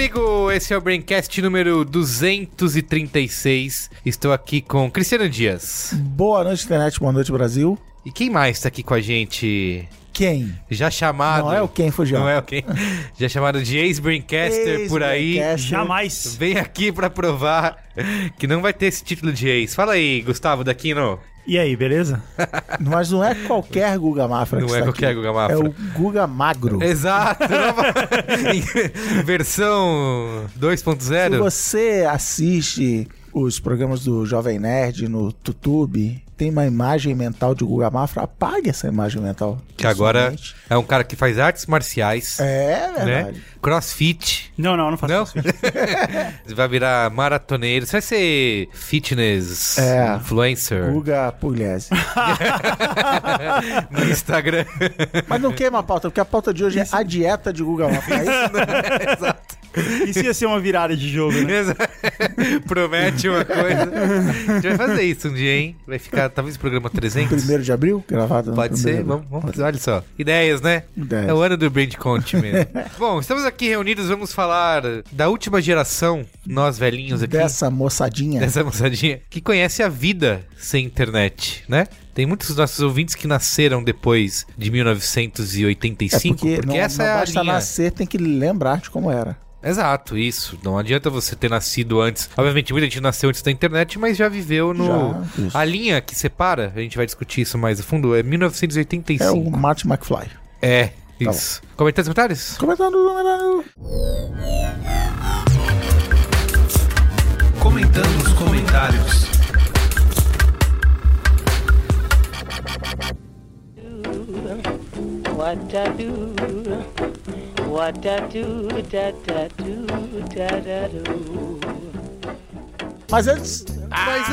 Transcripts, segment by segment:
Olá, eu sou o Carlos Merigo, esse é o Braincast número 236. Estou aqui com Cristiano Dias. Boa noite, internet. Boa noite, Brasil. E quem mais está aqui com a gente? Quem? Já chamado. Não é o quem, Fugião. Não é o quem. Já chamado de ex-Braincaster por aí. Jamais. Vem aqui pra provar que não vai ter esse título de ex. Fala aí, Gustavo Daquino. E aí, beleza? Mas não é qualquer Guga Mafra Não que é está qualquer aqui. Guga Mafra. É o Guga Magro. Exato. Versão Se 2.0. você assiste os programas do Jovem Nerd no YouTube, tem uma imagem mental de Guga Mafra, apague essa imagem mental. Que agora é um cara que faz artes marciais, É né? verdade. Crossfit. Não, não, não faço Não? isso. Você vai virar maratoneiro. Você vai ser fitness É. influencer Guga Pugliese. no Instagram. Mas não queima a pauta, porque a pauta de hoje é a dieta de Guga Mafra. É isso? Exato. Isso ia ser uma virada de jogo, né? Promete uma coisa. A gente vai fazer isso um dia, hein? Vai ficar, talvez, o programa 300. Primeiro de abril, gravado Pode ser, vamos, vamos fazer, olha só. Ideias, né? Ideias. É o ano do Brand Conte mesmo. Bom, estamos aqui reunidos, vamos falar da última geração, nós velhinhos aqui, Dessa moçadinha. dessa moçadinha, que conhece a vida sem internet, né? Tem muitos dos nossos ouvintes que nasceram depois de 1985, É porque, porque não, essa não é a basta linha. nascer, tem que lembrar de como era. Exato, isso. Não adianta você ter nascido antes. Obviamente, muita gente nasceu antes da internet, mas já viveu no. Já, a linha que separa, a gente vai discutir isso mais a fundo, é É 1985. o Martin McFly. É, Tá isso. Comentários, comentários? Comentando, comentando. Comentando os comentários. What I do, what I do, da da do, da da do. Mas antes, Mas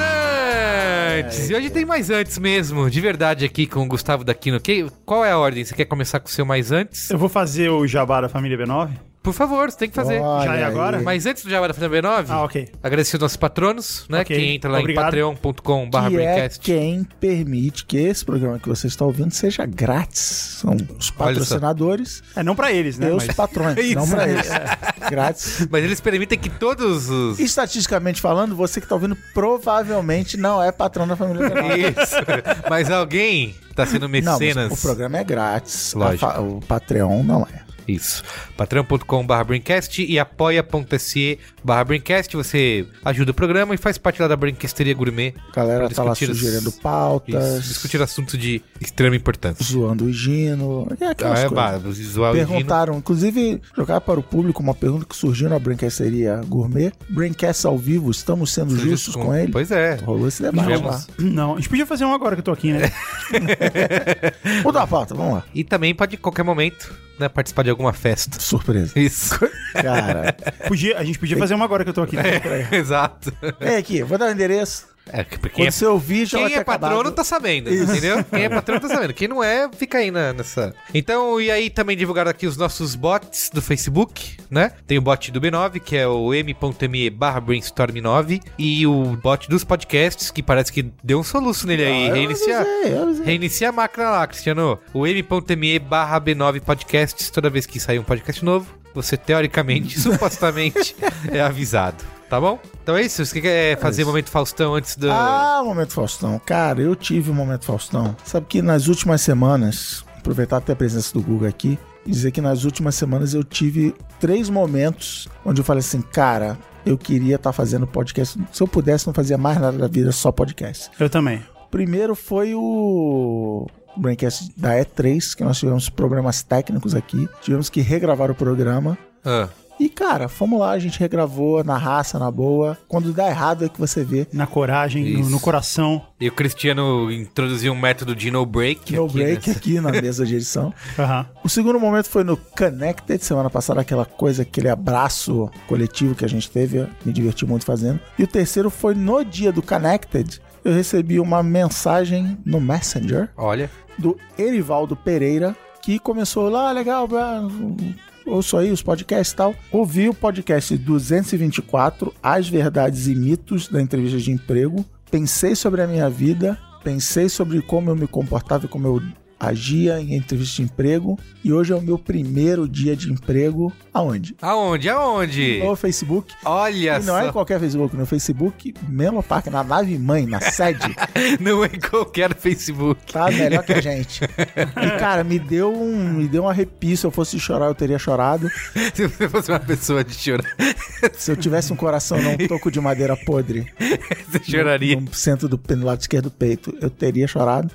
antes! E hoje tem mais antes mesmo, de verdade, aqui com o Gustavo Daquino. Que, qual é a ordem? Você quer começar com o seu mais antes? Eu vou fazer o jabá da família B9. Por favor, você tem que fazer. Olha Já é agora? Mas antes do Jabá da Família B9, Ah, ok. agradecer aos nossos patronos, né? Ok, Que entra lá obrigado. em patreon.com.br que é quem permite que esse programa que você está ouvindo seja grátis. São os patrocinadores É, não pra eles, né? e os Mas patrões, Isso. não pra eles. Grátis. Mas eles permitem que todos os. Estatisticamente falando, você que está ouvindo provavelmente não é patrão da família Bernardo. Isso. Mas alguém tá sendo Não, mas mecenas. o programa é grátis. Lógico. O Patreon não é. Isso. patreon.com.br e apoia.se barra Braincast. Você ajuda o programa e faz parte lá da Brinquesteria Gourmet. A galera tá lá sugerindo Isso. pautas, Discutir assuntos de extrema importância. zoando o Gino. É Ah, aquelas é, coisas. o Gino. Perguntaram, inclusive, jogar para o público uma pergunta que surgiu na Braincasteria Gourmet. Braincast ao vivo, estamos sendo justos com, ele? Pois é. Rolou esse debate lá. Não, a gente podia fazer um agora que eu tô aqui, né? Mudar a pauta, vamos lá. E também pode, em qualquer momento, né, participar de alguma festa. Surpresa. Isso. Cara, Podia, a gente podia fazer um agora que eu tô aqui. Exato. vem aqui, vou dar o endereço. É, Quando é, você ouvir, já quem é patrono acabado. tá sabendo, entendeu? Quem é patrono tá sabendo. Quem não é, fica aí na- nessa. Então, e aí também divulgaram aqui os nossos bots do Facebook, né? Tem o bot do B9, que é o m.me barra brainstorm9, e o bot dos podcasts, que parece que deu um soluço nele aí. Ah, eu Reiniciar. avisei, eu avisei. Reinicia a máquina lá, Cristiano. O m.me barra B9 podcasts, toda vez que sair um podcast novo, você teoricamente, supostamente, é avisado. Tá bom? Então é isso. Você quer fazer momento Faustão antes do. Ah, momento Faustão. Cara, eu tive um momento Faustão. Sabe que nas últimas semanas, aproveitar até a presença do Google aqui, e dizer que nas últimas semanas eu tive três momentos onde eu falei assim, cara, eu queria estar fazendo podcast. Se eu pudesse, não fazia mais nada da vida, só podcast. Eu também. Primeiro foi o Braincast da E3, que nós tivemos problemas técnicos aqui. Tivemos que regravar o programa. Ah, E cara, fomos lá, a gente regravou na raça, na boa. Quando dá errado é que você vê. Na coragem, no, no coração. E o Cristiano introduziu um método de no break. No aqui, break né? aqui na mesa de edição. Aham. O segundo momento foi no Connected, semana passada, aquela coisa, aquele abraço coletivo que a gente teve, eu me diverti muito fazendo. E o terceiro foi no dia do Connected, eu recebi uma mensagem no Messenger Olha, do Erivaldo Pereira, que começou lá, "Ah, legal, ouço aí os podcasts e tal. Ouvi o podcast 224, As Verdades e Mitos da Entrevista de Emprego. Pensei sobre a minha vida, pensei sobre como eu me comportava e como eu agia em entrevista de emprego. E hoje é o meu primeiro dia de emprego. Aonde? aonde? Aonde? No Facebook. Olha E não é só. em qualquer Facebook, no Facebook, Menlo Park, na nave mãe, na sede. Não é em qualquer Facebook. Tá melhor que a gente. E, cara, me deu um, me deu um arrepio. Se eu fosse chorar, eu teria chorado. Se você fosse uma pessoa de chorar, Se eu tivesse um coração, não um toco de madeira podre, você choraria. no centro do no lado esquerdo do peito, eu teria chorado.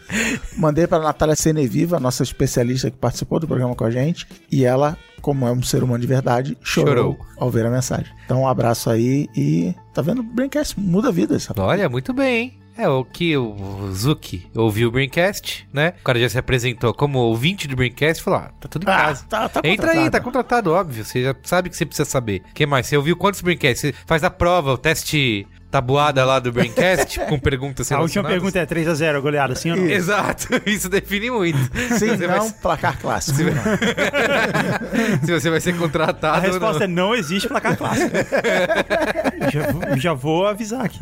Mandei pra Natália Seneviva, nossa especialista que participou do programa com a gente, e ela, como é um ser humano de verdade, chorou, Chorou. ao ver a mensagem. Então, um abraço aí e tá vendo? O Braincast muda vidas. rapaz. Olha, muito bem, hein? É o que o Zuki ouviu o Braincast, né? O cara já se apresentou como ouvinte do Braincast e falou: ah, tá tudo em Ah, casa. tá, tá Entra aí, tá contratado, óbvio. Você já sabe que você precisa saber. O que mais? Você ouviu quantos Braincasts? Você faz a prova, o teste tabuada lá do Braincast com perguntas A última pergunta é 3x0, goleada, sim ou não? Exato, isso define muito. Sim, Você vai- não, placar clássico. não. se você vai ser A contratado ou resposta é não. não existe placar clássico. já, vou- já vou avisar aqui.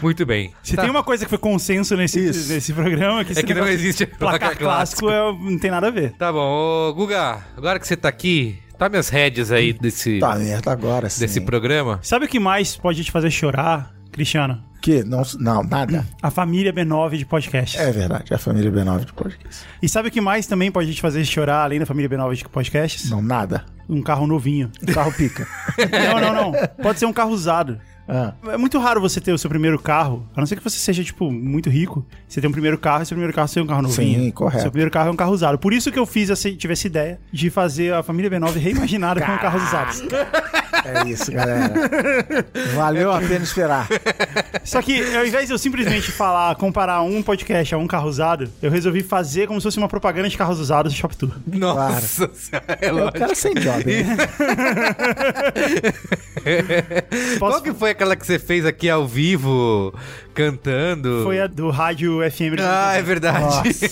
Muito bem. Se Tá. tem uma coisa que foi consenso nesse, Isso. nesse programa, é que, É que não existe placar clássico é- não tem nada a ver. Tá bom, ô Guga, agora que você tá aqui, tome as rédeas aí desse, Tá merda agora, sim. desse programa. Sabe o que mais pode te fazer chorar, Cristiano? Que? Não, não, nada. A família B9 de podcast. É verdade, é a família B9 de podcast. E sabe o que mais também pode te fazer chorar, além da família B9 de podcasts? Não, nada. Um carro novinho. O carro pica. Não, não, não. Pode ser um carro usado. Ah, É muito raro você ter o seu primeiro carro, a não ser que você seja, tipo, muito rico. Você tem um primeiro carro e seu primeiro carro seja um carro novinho. Sim, correto. Seu primeiro carro é um carro usado. Por isso que eu fiz essa, tive essa ideia de fazer a família B9 reimaginada com carros usados. É isso, galera. Valeu a pena esperar. Só que, ao invés de eu simplesmente falar, comparar um podcast a um carro usado, eu resolvi fazer como se fosse uma propaganda de carros usados de Shop Tour. Nossa, senhora, é É o lógico. cara sem job, né? Qual que foi aquela que você fez aqui ao vivo, cantando? Foi a do rádio FM. Ah, é verdade.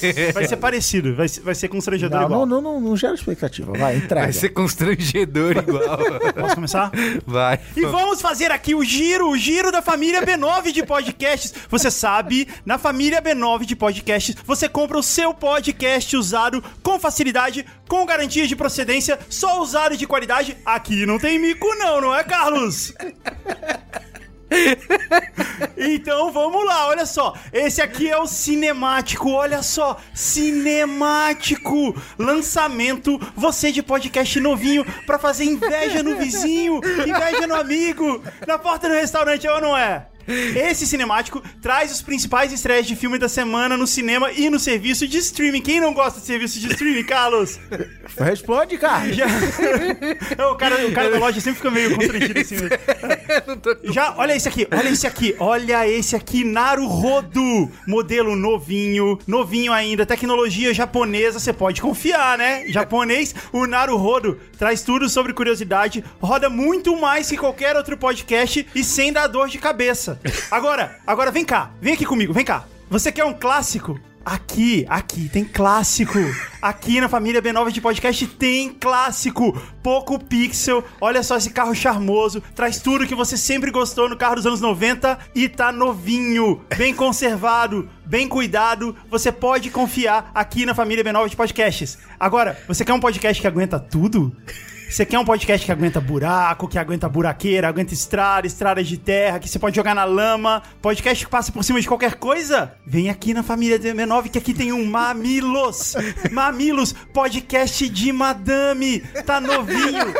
Vai ser parecido, vai ser, vai ser constrangedor Não, igual. não, não, não, não gera expectativa. Vai, entrega. Vai ser constrangedor igual. Posso começar? Vai. E vamos fazer aqui o giro, o giro da família B9 de podcasts. Você sabe, na família B9 de podcasts, você compra o seu podcast usado com facilidade, com garantia de procedência, só usado e de qualidade. Aqui não tem mico não, não é, Carlos? Então vamos lá, olha só. Esse aqui é o cinemático, olha só. Cinemático. Lançamento, você de podcast novinho pra fazer inveja no vizinho, inveja no amigo, na porta do restaurante, é ou não é? Esse cinemático traz os principais estreias de filme da semana no cinema e no serviço de streaming. Quem não gosta de serviço de streaming, Carlos? Responde, cara. Já... o, cara, o cara da loja sempre fica meio constrangido assim. mesmo. Já, olha esse aqui, olha esse aqui, olha esse aqui, Naruhodo, modelo novinho, novinho ainda, tecnologia japonesa, você pode confiar, né? Japonês, o Naruhodo traz tudo sobre curiosidade, roda muito mais que qualquer outro podcast e sem dar dor de cabeça. Agora, agora vem cá, vem aqui comigo, vem cá. Você quer um clássico? Aqui, aqui tem clássico. Aqui na família B9 de podcast tem clássico. Pouco pixel. Olha só esse carro charmoso. Traz tudo que você sempre gostou no carro dos anos 90 e tá novinho, bem conservado, bem cuidado. Você pode confiar aqui na família B9 de podcasts. Agora, você quer um podcast que aguenta tudo? Você quer um podcast que aguenta buraco, que aguenta buraqueira, aguenta estrada, estradas de terra, que você pode jogar na lama, podcast que passa por cima de qualquer coisa? Vem aqui na família DM9 que aqui tem um Mamilos. Mamilos, podcast de madame. Tá novinho,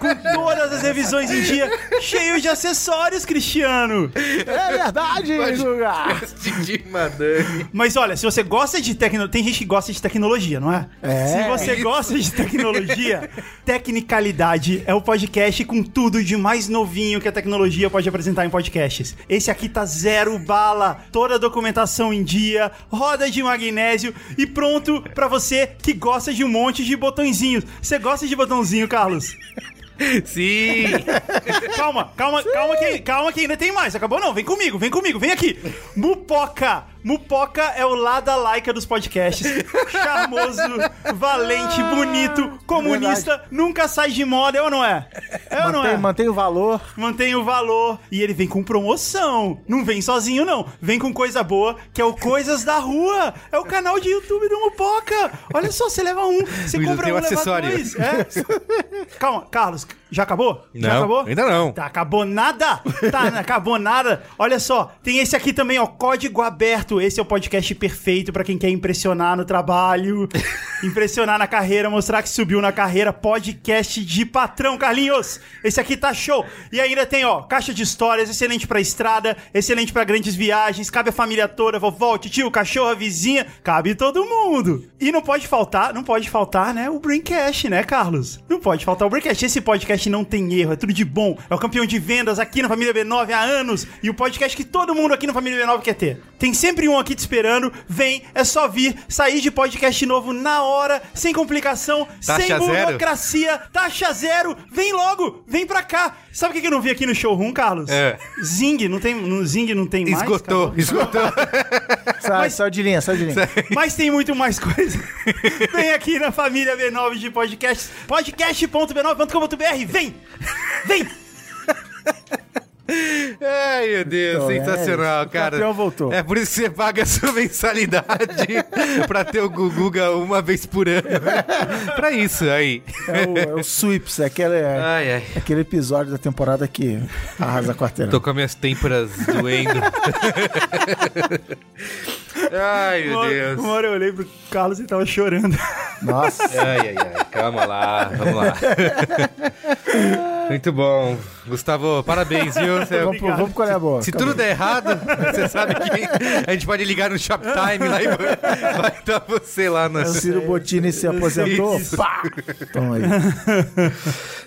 com todas as revisões em dia, cheio de acessórios, Cristiano. É verdade, Guga. de madame. Mas olha, se você gosta de tecnologia, tem gente que gosta de tecnologia, não é? É. Se você gosta de tecnologia, Technicolor Musicalidade é o podcast com tudo de mais novinho que a tecnologia pode apresentar em podcasts. Esse aqui tá zero bala, toda a documentação em dia, roda de magnésio e pronto pra você que gosta de um monte de botõezinhos. Você gosta de botãozinho, Carlos? Sim! Calma, calma, calma que, calma que ainda tem mais. Acabou não, vem comigo, vem comigo, vem aqui. Mupoca. Mupoca é o lada laica dos podcasts. Charmoso, valente, bonito, comunista, nunca sai de moda, é ou não é? É ou não Mantém, é? mantém o valor. Mantém o valor. E ele vem com promoção. Não vem sozinho, não. Vem com coisa boa, que é o Coisas da Rua. É o canal de YouTube do Mupoca. Olha só, você leva um, você compra um, um leva acessório. dois. É. Calma, Carlos, já acabou? já Não, acabou? ainda não. Tá, acabou nada? Tá, acabou nada. Olha só, tem esse aqui também, ó, Código Aberto. Esse é o podcast perfeito pra quem quer impressionar no trabalho, impressionar na carreira, mostrar que subiu na carreira. Podcast de patrão, Carlinhos. Esse aqui tá show. E ainda tem, ó, Caixa de Histórias, excelente pra estrada, excelente pra grandes viagens, cabe a família toda, vovó, tio, cachorro, a vizinha, cabe todo mundo. E não pode faltar, não pode faltar, né, o Braincast, né, Carlos? Não pode faltar o Braincast. Esse podcast não tem erro, é tudo de bom. É o campeão de vendas aqui na Família B9 há anos e o podcast que todo mundo aqui na Família B9 quer ter. Tem sempre um aqui te esperando. Vem, é só vir, sair de podcast novo na hora, sem complicação, Taxa sem zero? burocracia, taxa zero. Vem logo, vem pra cá. Sabe o que que eu não vi aqui no showroom, Carlos? É. Zing, não tem, no Zing não tem mais? Esgotou, acabou? esgotou. Sai, Mas- saiu de linha, saiu de linha. Mas tem muito mais coisa. Vem aqui na família B9 de podcasts. Podcast.b9.com.br. Vem! Vem! Ai, meu Deus, Então, sensacional, é isso. O cara. campeão voltou. É por isso que você paga a sua mensalidade pra ter o Guguga uma vez por ano. pra isso aí. É o, é o Sweeps, é aquele, é Ai, ai. aquele episódio da temporada que arrasa a quarteirão. Tô com as minhas têmporas doendo. Ai, meu Deus. Uma hora eu olhei pro Carlos e tava chorando. Nossa. Ai, ai, ai. Calma lá, vamos lá. Muito bom. Gustavo, parabéns, viu? Você- Vamos, pro- vamos qual é a boa. Se tudo der errado, você sabe que a gente pode ligar no Shoptime lá e vai estar você lá na. O Ciro Bottini se aposentou. Isso. Pá! Toma aí.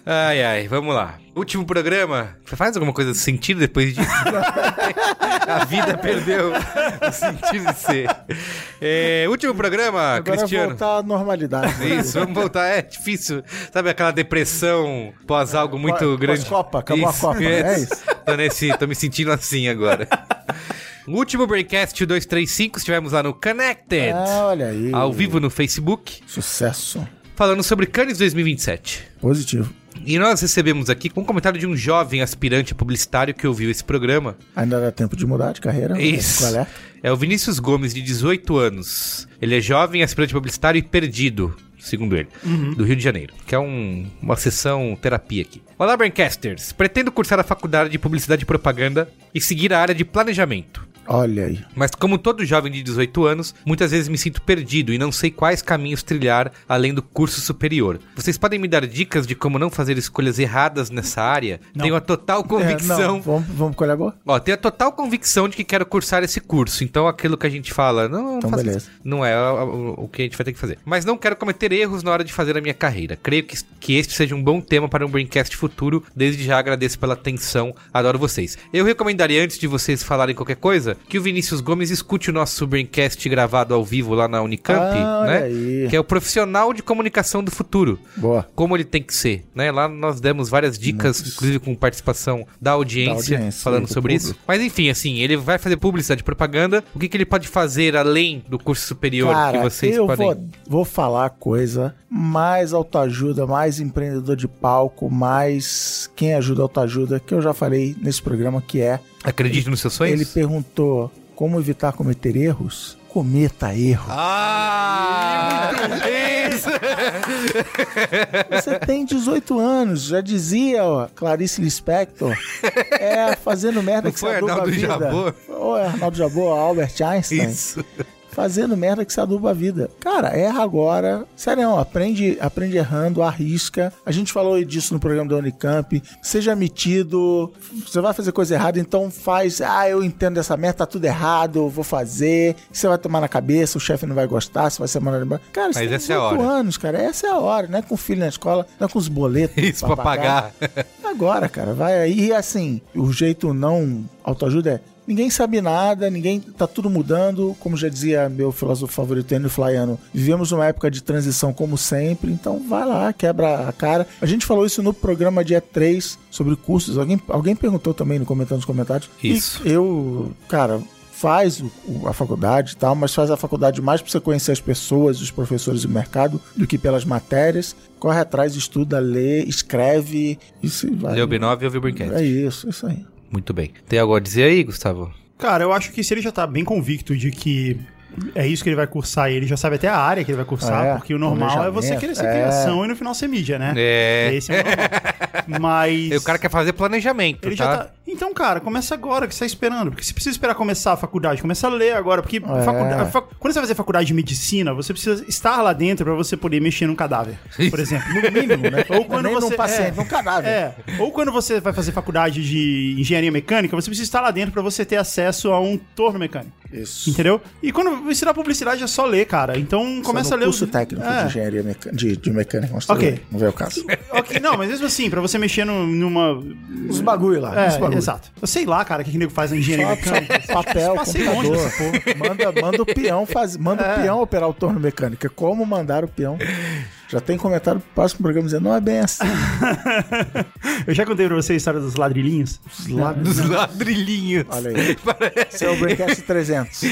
Ai, ai, vamos lá. Último programa. Faz alguma coisa de sentido depois disso? a vida perdeu o sentido de ser. É, último programa, Agora Cristiano. voltar à normalidade. né? Isso, vamos voltar. É difícil. Sabe aquela depressão pós algo muito Pós- grande? pós-Copa, acabou a Copa, é isso? Tô, nesse, tô me sentindo assim agora. Último Breakcast 235, estivemos lá no Connected, Ah, olha aí. ao vivo no Facebook, Sucesso. falando sobre Cannes 2027. Positivo. E nós recebemos aqui um comentário de um jovem aspirante publicitário que ouviu esse programa. Ainda dá tempo de mudar de carreira? Isso. Qual é? É o Vinícius Gomes, de 18 anos. Ele é jovem, aspirante publicitário e perdido, segundo ele, do Rio de Janeiro. Que é um- uma sessão terapia aqui. Olá, Braincasters. Pretendo cursar a faculdade de Publicidade e Propaganda e seguir a área de planejamento. Olha aí. Mas como todo jovem de 18 anos, muitas vezes me sinto perdido e não sei quais caminhos trilhar além do curso superior. Vocês podem me dar dicas de como não fazer escolhas erradas nessa área? Tenho a total É, convicção não, vamos, vamos qual é a boa? Ó, tenho a total convicção de que quero cursar esse curso. Então, aquilo que a gente fala, não, não, Então, beleza. isso. não é o que a gente vai ter que fazer. Mas não quero cometer erros na hora de fazer a minha carreira. Creio que, que este seja um bom tema para um Braincast futuro. Desde já agradeço pela atenção. Adoro vocês. Eu recomendaria, antes de vocês falarem qualquer coisa, que o Vinícius Gomes escute o nosso Braincast gravado ao vivo lá na Unicamp, Ah, né? aí. Que é o profissional de comunicação do futuro Boa. como ele tem que ser, né? Lá nós demos várias dicas, Nossa. inclusive com participação da audiência, Da audiência, falando do sobre público. isso. Mas enfim, assim, ele vai fazer publicidade e propaganda. O que, que ele pode fazer além do curso superior Cara, que vocês eu podem... vou, vou falar coisa mais autoajuda, mais empreendedor de palco, mais quem ajuda autoajuda, que eu já falei nesse programa, que é... Acredite nos seus sonhos? Ele perguntou como evitar cometer erros. Cometa erro. Ah! Isso! Você tem 18 anos, já dizia ó, Clarice Lispector, é fazendo merda Não que foi você a Arnaldo vida. Jabor? Ou é Arnaldo Jabor, Albert Einstein. Isso. Fazendo merda que se aduba a vida. Cara, erra agora. Sério, não, aprende, aprende errando, arrisca. A gente falou disso no programa da Unicamp. Seja metido. Você vai fazer coisa errada, então faz. Ah, eu entendo essa merda, tá tudo errado, vou fazer. Você vai tomar na cabeça, o chefe não vai gostar, você vai ser mandado embora. Cara, você Mas tem essa é a 18 hora. anos, cara. Essa é a hora. Não é com o filho na escola, não é com os boletos. Isso pra pagar. Agora, cara, vai aí. E assim, o jeito não autoajuda é. Ninguém sabe nada, ninguém. tá tudo mudando. Como já dizia meu filósofo favorito, Enio Flaiano, vivemos uma época de transição como sempre, então vai lá, quebra a cara. A gente falou isso no programa dia 3 sobre cursos. Alguém, alguém perguntou também no comentando nos comentários. Isso. E eu, cara, faz a faculdade e tal, mas faz a faculdade mais pra você conhecer as pessoas, os professores e o mercado, do que pelas matérias. Corre atrás, estuda, lê, escreve. Isso vai. Leu B9 e ouviu o Braincast. É isso, isso aí. Muito bem. Tem algo a dizer aí, Gustavo? Cara, eu acho que se ele já tá bem convicto de que é isso que ele vai cursar e ele já sabe até a área que ele vai cursar, É, porque o normal é você querer ser é. criação e no final ser mídia, né? É. Esse é o normal. Mas. O cara quer fazer planejamento, Ele tá? já tá. Então, cara, começa agora, que você tá esperando. Porque você precisa esperar começar a faculdade. Começa a ler agora. Porque É. faculdade- fac- quando você vai fazer faculdade de medicina, você precisa estar lá dentro pra você poder mexer num cadáver. Por exemplo. No mínimo, né? Ou quando você. num paciente, é, num cadáver. É. Ou quando você vai fazer faculdade de engenharia mecânica, você precisa estar lá dentro pra você ter acesso a um torno mecânico. Isso. Entendeu? E quando ensinar publicidade é só ler, cara. Então começa Só a ler. curso os- técnico É. de engenharia meca- de, de mecânica. mas Ok. Não veio o caso. Não, mas mesmo assim, pra você mexer no- numa. Os bagulho lá. os É, bagulho. exato. Eu sei lá, cara, o que, que nego faz na engenharia mecânica. papel, Passei longe dessa porra. Manda, manda o peão faz, manda É. o peão operar o torno mecânico. É Como mandar o peão. Já tem comentário pro próximo programa dizendo, não é bem assim. Eu já contei pra você a história dos ladrilhinhos. Os lados- Dos ladrilhinhos. Olha aí. Esse é o Braincast 300.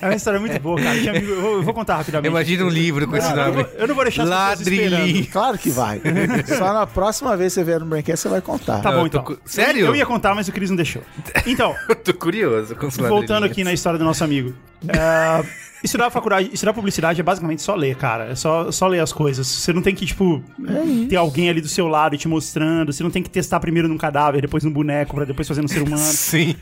É uma história muito boa, cara. Tinha amigo- eu, vou, eu vou contar rapidamente. Imagina um livro com esse Cara, eu, nome. vou- eu não vou deixar. Ladrilhinho. Claro que vai. Só na próxima vez que você vier no Braincast, você vai contar. Tá Não, bom, eu então. cu- Sério? Eu, ia contar, mas o Cris não deixou. Então, Eu tô curioso com os voltando aqui na história do nosso amigo. É, estudar faculdade, estudar publicidade é basicamente só ler, cara. É só, só ler as coisas. Você não tem que, tipo, ter alguém ali do seu lado te mostrando. Você não tem que testar primeiro num cadáver, depois num boneco, pra depois fazer no ser humano. Sim.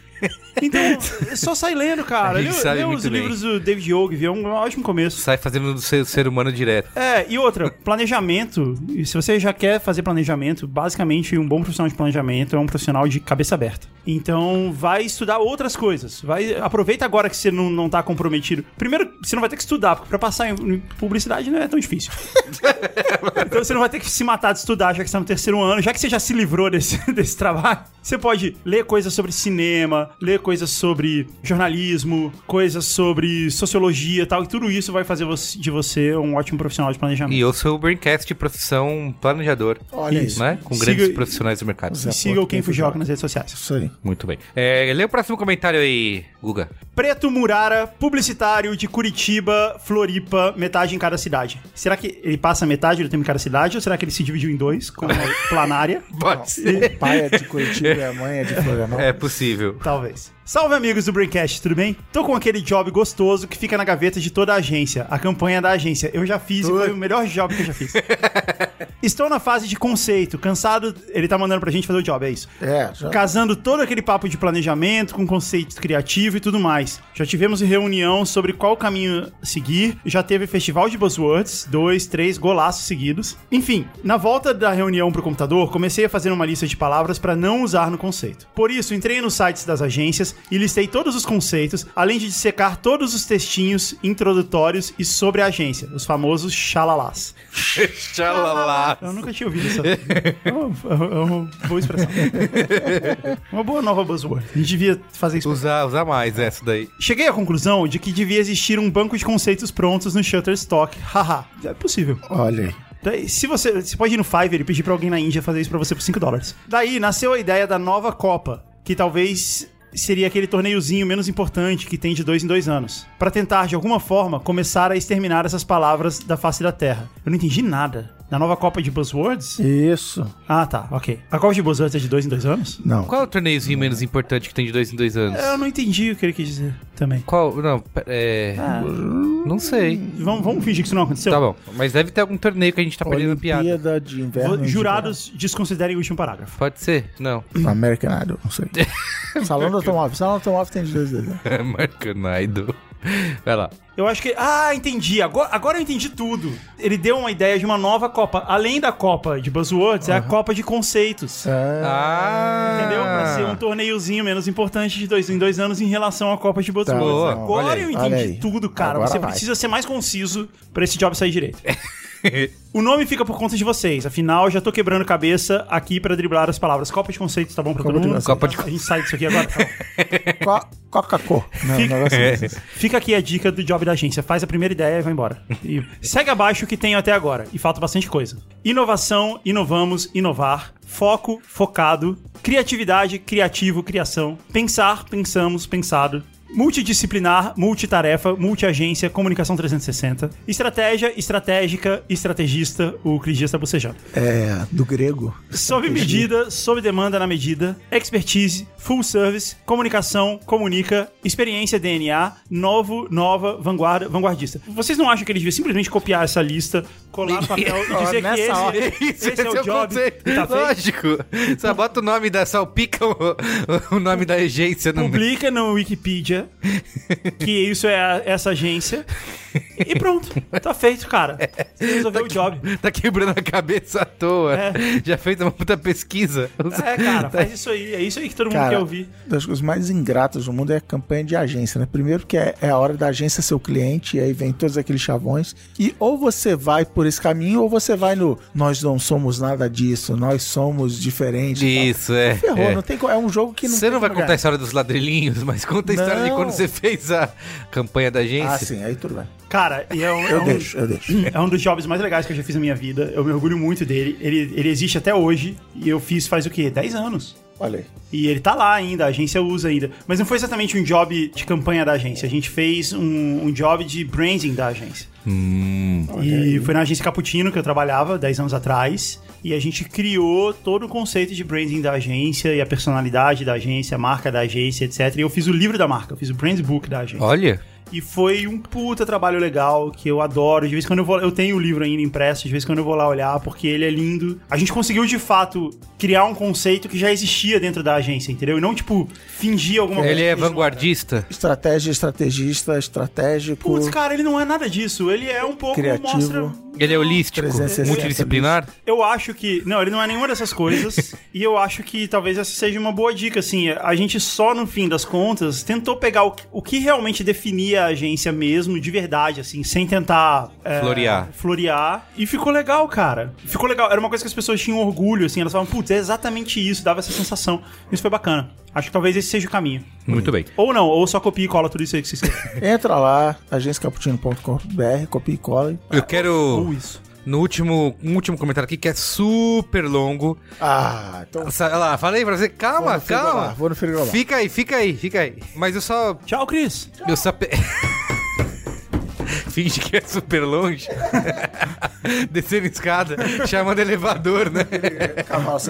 Então, é só sai lendo, cara. Lê, lê os bem. livros do David Ogilvy, é um ótimo começo. Sai fazendo do ser, ser humano direto. É, e outra, planejamento. Se você já quer fazer planejamento, basicamente um bom profissional de planejamento é um profissional de cabeça aberta. Então, vai estudar outras coisas. Vai aproveita agora que você não, não tá comprometido. Primeiro, você não vai ter que estudar, porque pra passar em, publicidade não é tão difícil. então você não vai ter que se matar de estudar, já que você tá no terceiro ano, já que você já se livrou desse, desse trabalho. Você pode ler coisas sobre cinema, ler coisas sobre jornalismo, coisas sobre sociologia e tal, e tudo isso vai fazer você- de você um ótimo profissional de planejamento. E eu sou o Braincast de profissão planejador. Olha isso. Né? Com Siga- grandes profissionais do mercado. E siga o Quem Fujioka nas redes sociais. Isso aí. Muito bem. É, lê o próximo comentário aí, Guga. Preto Murara, publicitário de Curitiba, Floripa, metade em cada cidade. Será que ele passa metade do tempo em cada cidade ou será que ele se dividiu em dois, como planária? Pode ser. O pai é de Curitiba e a mãe é de Florianópolis. É possível. Talvez. Salve amigos do Braincast, tudo bem? Tô com aquele job gostoso que fica na gaveta de toda a agência, a campanha da agência. Eu já fiz e foi o melhor job que eu já fiz. Estou na fase de conceito, cansado. Ele tá mandando pra gente fazer o job, é isso. É, já. Casando todo aquele papo de planejamento com conceito criativo e tudo mais. Já tivemos reunião sobre qual caminho seguir. Já teve festival de buzzwords, dois, três golaços seguidos. Enfim, na volta da reunião pro computador, comecei a fazer uma lista de palavras para não usar no conceito. Por isso, entrei nos sites das agências e listei todos os conceitos, além de dissecar todos os textinhos introdutórios e sobre a agência, os famosos xalalás. Xalala. Eu nunca tinha ouvido essa. É uma, é uma boa expressão. Uma boa nova buzzword. A gente devia fazer isso. Usar, usar mais essa daí. Cheguei à conclusão de que devia existir um banco de conceitos prontos no Shutterstock. Haha, é possível. Olha aí. Daí, se você, você pode ir no Fiverr e pedir pra alguém na Índia fazer isso pra você por 5 dólares. Daí nasceu a ideia da nova Copa, que talvez seria aquele torneiozinho menos importante que tem de dois em dois anos. Pra tentar, de alguma forma, começar a exterminar essas palavras da face da Terra. Eu não entendi nada. Na nova Copa de Buzzwords? Isso. Ah, tá, ok. A Copa de Buzzwords é de dois em dois anos? Não. Qual é o torneiozinho menos importante que tem de dois em dois anos? Eu não entendi o que ele quis dizer também. Qual? Não, é. Não sei. Vamos, vamos fingir que isso não aconteceu? Tá bom. Mas deve ter algum torneio que a gente tá perdendo piada. De Inverno. Vou- e de Jurados desconsiderem o último parágrafo. Pode ser? Não. American Idol, não sei. Salão do Automóvel. Salão do Automóvel tem de dois dedos. né? Marcanaido. Vai lá. Eu acho que. Ah, entendi. Agora, agora eu entendi tudo. Ele deu uma ideia de uma nova Copa. Além da Copa de Buzzwords, é a Copa de Conceitos. Ah! Entendeu? Pra ser um torneiozinho menos importante de dois em dois anos em relação à Copa de Buzzwords. Boa, Agora eu entendi tudo, cara. Agora Você vai. precisa ser mais conciso pra esse job sair direito. O nome fica por conta de vocês. Afinal, já tô quebrando cabeça aqui pra driblar as palavras. Copa de conceitos, tá bom pra Copa todo de mundo? conceitos. Copa de A gente sai disso aqui agora. Tá Coca-Cola. Fica- desse. Fica aqui a dica do job da agência. Faz a primeira ideia e vai embora. E segue abaixo o que tenho até agora. E falta bastante coisa. Inovação, inovamos, inovar. Foco, focado. Criatividade, criativo, criação. Pensar, pensamos, pensado. Multidisciplinar, multitarefa, multiagência, comunicação 360. Estratégia, estratégica, estrategista, o Cris Dias tá bocejando. É, do grego. Sob medida, sob demanda na medida, expertise, full service, comunicação, comunica, experiência DNA, novo, nova, vanguarda, vanguardista. Vocês não acham que eles deviam simplesmente copiar essa lista, colar no papel e dizer que esse, hora. esse, é o job conceito. e tá? Lógico. Só bota o nome da salpica, o, o nome da agência no. Publica no Wikipedia que isso é a- essa agência e pronto, tá feito, cara. Você resolveu o job. Tá quebrando a cabeça à toa. É. Já fez uma puta pesquisa. É, cara, faz isso aí. É isso aí que todo mundo quer Cara, ouvir. das coisas mais ingratas do mundo é a campanha de agência, né? Primeiro que é, é a hora da agência ser o cliente, e aí vem todos aqueles chavões. E ou você vai por esse caminho, ou você vai no nós não somos nada disso, nós somos diferentes. Isso, é. Ferrou, é. não tem É um jogo que não Você não vai como contar a história dos ladrilhinhos, mas conta a história de Não. quando você fez a campanha da agência. Ah, sim, aí tudo bem. Cara, e é um, é Eu um- deixo, eu deixo. É um dos jobs mais legais que eu já fiz na minha vida. Eu me orgulho muito dele. Ele, ele existe até hoje. E eu fiz faz o quê? 10 anos. Olha aí. E ele tá lá ainda, a agência usa ainda. Mas não foi exatamente um job de campanha da agência. A gente fez um, um job de branding da agência. E foi na agência Caputino que eu trabalhava 10 anos atrás. E a gente criou todo o conceito de branding da agência e a personalidade da agência, a marca da agência, etc. E eu fiz o livro da marca, eu fiz o brand book da agência. Olha. E foi um puta trabalho legal que eu adoro. De vez em quando eu vou. Eu tenho o livro ainda impresso, de vez em quando eu vou lá olhar, porque ele é lindo. A gente conseguiu, de fato, criar um conceito que já existia dentro da agência, entendeu? E não, tipo, fingir alguma coisa. Ele é que não vanguardista. Estratégia, estrategista, estratégico. Putz, cara, ele não é nada disso. Ele é um pouco. Criativo. Mostra... Ele é holístico, 360 multidisciplinar. Eu acho que. Não, ele não é nenhuma dessas coisas. e eu acho que talvez essa seja uma boa dica, assim. A gente só, no fim das contas, tentou pegar o, que- o que realmente definia a agência mesmo, de verdade, assim, sem tentar. é, Florear. Florear. E ficou legal, cara. Ficou legal. Era uma coisa que as pessoas tinham orgulho, assim. Elas falavam, putz, é exatamente isso, dava essa sensação. Isso foi bacana. Acho que talvez esse seja o caminho. Muito bem. Ou não, ou só copia e cola tudo isso aí que vocês querem. Entra lá, agenciacaputino.com.br, copia e cola. Eu quero, ou isso. no último, um último comentário aqui, que é super longo. Ah, então Olha lá, falei pra você, Vou calma, frigobar, calma. vou no frigobar. Fica aí, fica aí, fica aí. Mas eu só... Tchau, Cris. Eu só... pe- Finge que é super longe. Descendo escada, chamando elevador, né? cavalo.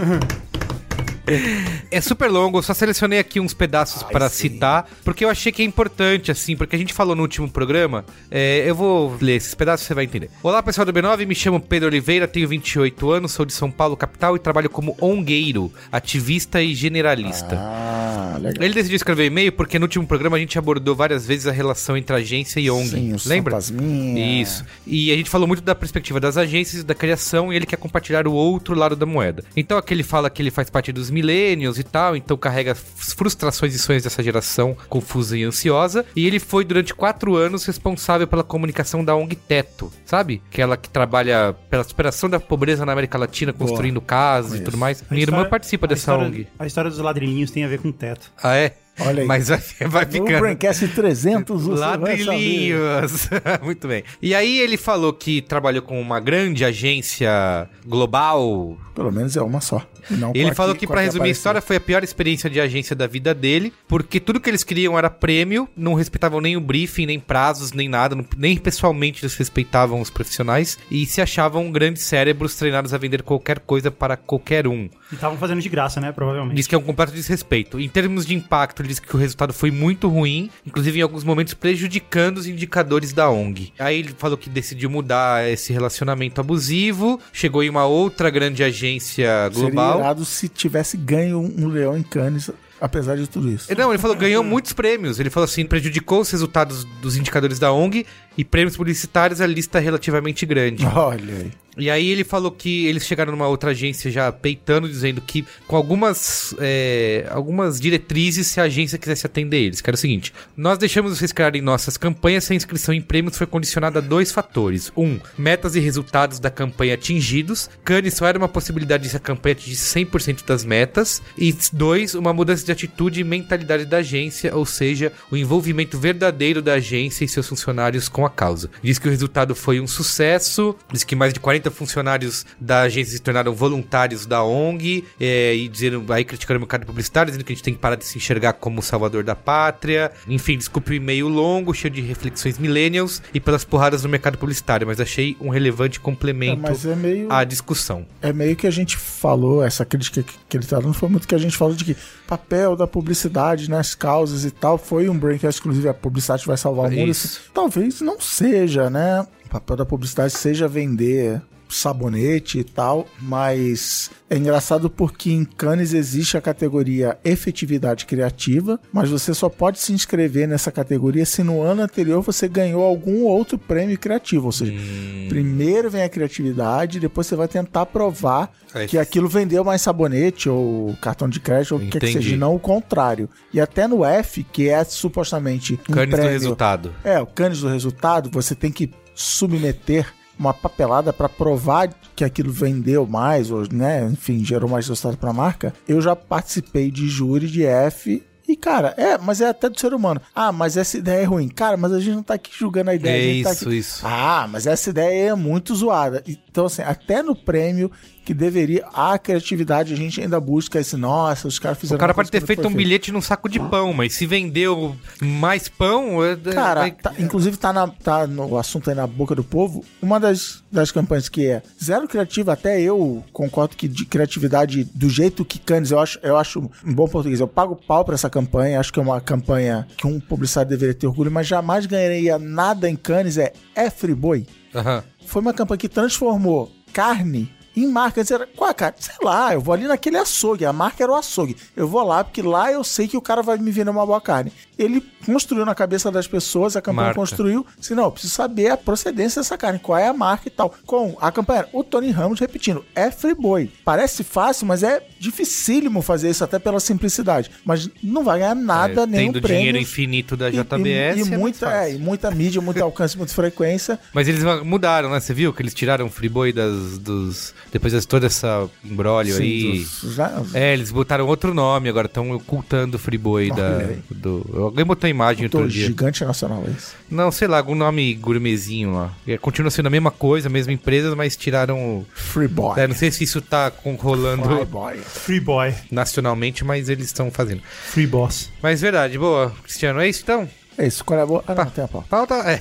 É super longo, eu só selecionei aqui uns pedaços para citar, porque eu achei que é importante, assim, porque a gente falou no último programa. é, eu vou ler esses pedaços, você vai entender. Olá, pessoal do B9, me chamo Pedro Oliveira, tenho 28 anos, sou de São Paulo, capital, e trabalho como ongueiro, ativista e generalista. Ah, legal. Ele decidiu escrever e-mail porque no último programa a gente abordou várias vezes a relação entre agência e ONG. Sim, os Lembra? fantasminha. Isso. E a gente falou muito da perspectiva das agências e da criação e ele quer compartilhar o outro lado da moeda. Então aqui ele fala que ele faz parte dos millennials e tal, então carrega as frustrações e sonhos dessa geração confusa e ansiosa. E ele foi durante quatro anos responsável pela comunicação da ONG Teto, sabe? Aquela que trabalha pela superação da pobreza na América Latina, construindo casas e Conheço. tudo mais. A Minha irmã história- participa a dessa história- ONG. A história dos ladrilhinhos tem a ver com teto. Ah, é? Olha aí. Mas vai, vai No ficando. Braincast 300, você. Ladrilhinhos. Muito bem. E aí ele falou que trabalhou com uma grande agência global. Pelo menos é uma só. Não Ele falou aqui- que, com pra a que resumir a história, foi a pior experiência de agência da vida dele, porque tudo que eles queriam era prêmio, não respeitavam nem o briefing, nem prazos, nem nada, não- nem pessoalmente eles respeitavam os profissionais e se achavam grandes cérebros treinados a vender qualquer coisa para qualquer um. E estavam fazendo de graça, né? Provavelmente. Diz que é um completo desrespeito. Em termos de impacto, ele diz que o resultado foi muito ruim, inclusive em alguns momentos prejudicando os indicadores da ONG. Aí ele falou que decidiu mudar esse relacionamento abusivo, chegou em uma outra grande agência Seria irado se tivesse ganho um, um leão em Cannes apesar de tudo isso. Não, ele falou ganhou muitos prêmios. Ele falou assim, prejudicou os resultados dos indicadores da ONG e prêmios publicitários, a lista é relativamente grande. Olha aí. E aí ele falou que eles chegaram numa outra agência já peitando, dizendo que com algumas, é, algumas diretrizes se a agência quisesse atender eles. Que era o seguinte, nós deixamos vocês criarem nossas campanhas se a inscrição em prêmios foi condicionada a dois fatores. Um, metas e resultados da campanha atingidos. Cannes só era uma possibilidade se a campanha atingisse 100% das metas. E dois, uma mudança de atitude e mentalidade da agência, ou seja, o envolvimento verdadeiro da agência e seus funcionários com a causa. Diz que o resultado foi um sucesso, diz que mais de 40 funcionários da agência se tornaram voluntários da ONG, é, e dizendo, aí criticando o mercado publicitário, dizendo que a gente tem que parar de se enxergar como salvador da pátria. Enfim, desculpe o e-mail longo, cheio de reflexões millennials e pelas porradas no mercado publicitário, mas achei um relevante É, complemento mas é meio, à discussão. é meio que a gente falou, essa crítica que, que ele tá dando foi muito que a gente falou de que papel da publicidade nas causas e tal foi um braincast, inclusive a publicidade vai salvar o mundo. Talvez não seja, né? O papel da publicidade seja vender sabonete e tal, mas é engraçado porque em Cannes existe a categoria efetividade criativa, mas você só pode se inscrever nessa categoria se no ano anterior você ganhou algum outro prêmio criativo, ou seja, Hum. primeiro vem a criatividade, depois você vai tentar provar É. que aquilo vendeu mais sabonete ou cartão de crédito ou o que quer que seja, não o contrário. E até no F, que é supostamente um Cannes do prêmio resultado. é, o Cannes do resultado, você tem que submeter uma papelada para provar que aquilo vendeu mais, ou, né, enfim, gerou mais resultado para a marca. Eu já participei de júri de F e, cara, é, mas é até do ser humano. Ah, mas essa ideia é ruim. Cara, mas a gente não tá aqui julgando a ideia. É a tá isso, aqui- isso. Ah, mas essa ideia é muito zoada. Então, assim, até no prêmio que deveria, a criatividade, a gente ainda busca esse, nossa, os caras O fizeram cara uma pode ter feito um foi feita. bilhete num saco de pão, mas se vendeu mais pão. é- Cara, vai- tá- inclusive tá, na, tá no assunto aí na boca do povo. Uma das, das campanhas que é zero criativa, até eu concordo que de criatividade do jeito que Cannes, eu acho, eu acho um bom português. Eu pago pau pra essa campanha, acho que é uma campanha que um publicitário deveria ter orgulho, mas jamais ganharia nada em Cannes. É É Friboi. Aham. Foi uma campanha que transformou carne em marca. Antes era, qual cara? Sei lá, eu vou ali naquele açougue. A marca era o açougue. Eu vou lá porque lá eu sei que o cara vai me vender uma boa carne. Ele construiu na cabeça das pessoas, a campanha Marca. construiu. Se não, eu preciso saber a procedência dessa carne, qual é a marca e tal. Com a campanha, o Tony Ramos repetindo, é Friboi. Parece fácil, mas é dificílimo fazer isso até pela simplicidade. Mas não vai ganhar nada, É, nenhum Tendo prêmio. dinheiro infinito da E- JBS. E, e é muito muita, é, e muita mídia, muito alcance, muita frequência. Mas eles mudaram, né? Você viu que eles tiraram o Friboi das, dos. Depois de toda essa embrólio Sim, aí. dos- já- É, eles botaram outro nome agora, estão ocultando o Friboi da. Do, alguém botou a imagem outro dia. gigante nacional, é isso. Não, sei lá, algum nome gourmetzinho lá. É, continua sendo a mesma coisa, a mesma empresa, mas tiraram o. Free Boy. É, não sei se isso tá com- rolando Free Boy. Free boy, nacionalmente, mas eles estão fazendo. free boss. Mas verdade, boa. Cristiano, é isso então? É isso, qual é a boa? Ah, não, tem a pau. Pauta. É.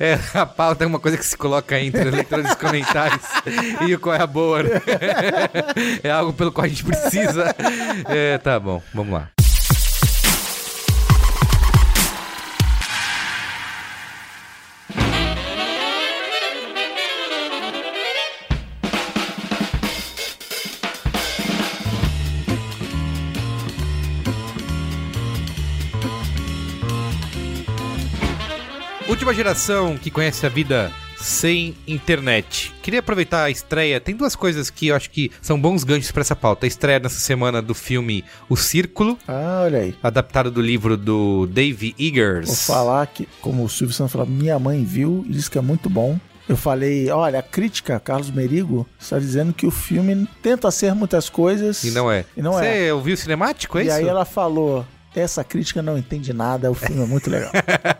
é, a pauta é uma coisa que se coloca entre a leitura dos comentários e o qual é a boa. né? é algo pelo qual a gente precisa. É, tá bom, vamos lá. Última geração que conhece a vida sem internet. Queria aproveitar a estreia. Tem duas coisas que eu acho que são bons ganchos pra essa pauta. A estreia nessa semana do filme O Círculo, Ah, olha aí. adaptado do livro do Dave Eggers. Vou falar que, como o Silvio Santos falou, minha mãe viu e disse que é muito bom. Eu falei, olha, a crítica, Carlos Merigo, está dizendo que o filme tenta ser muitas coisas. E não é. E não Você é. ouviu o cinemático, é E isso? aí ela falou, essa crítica não entende nada, o filme é muito legal.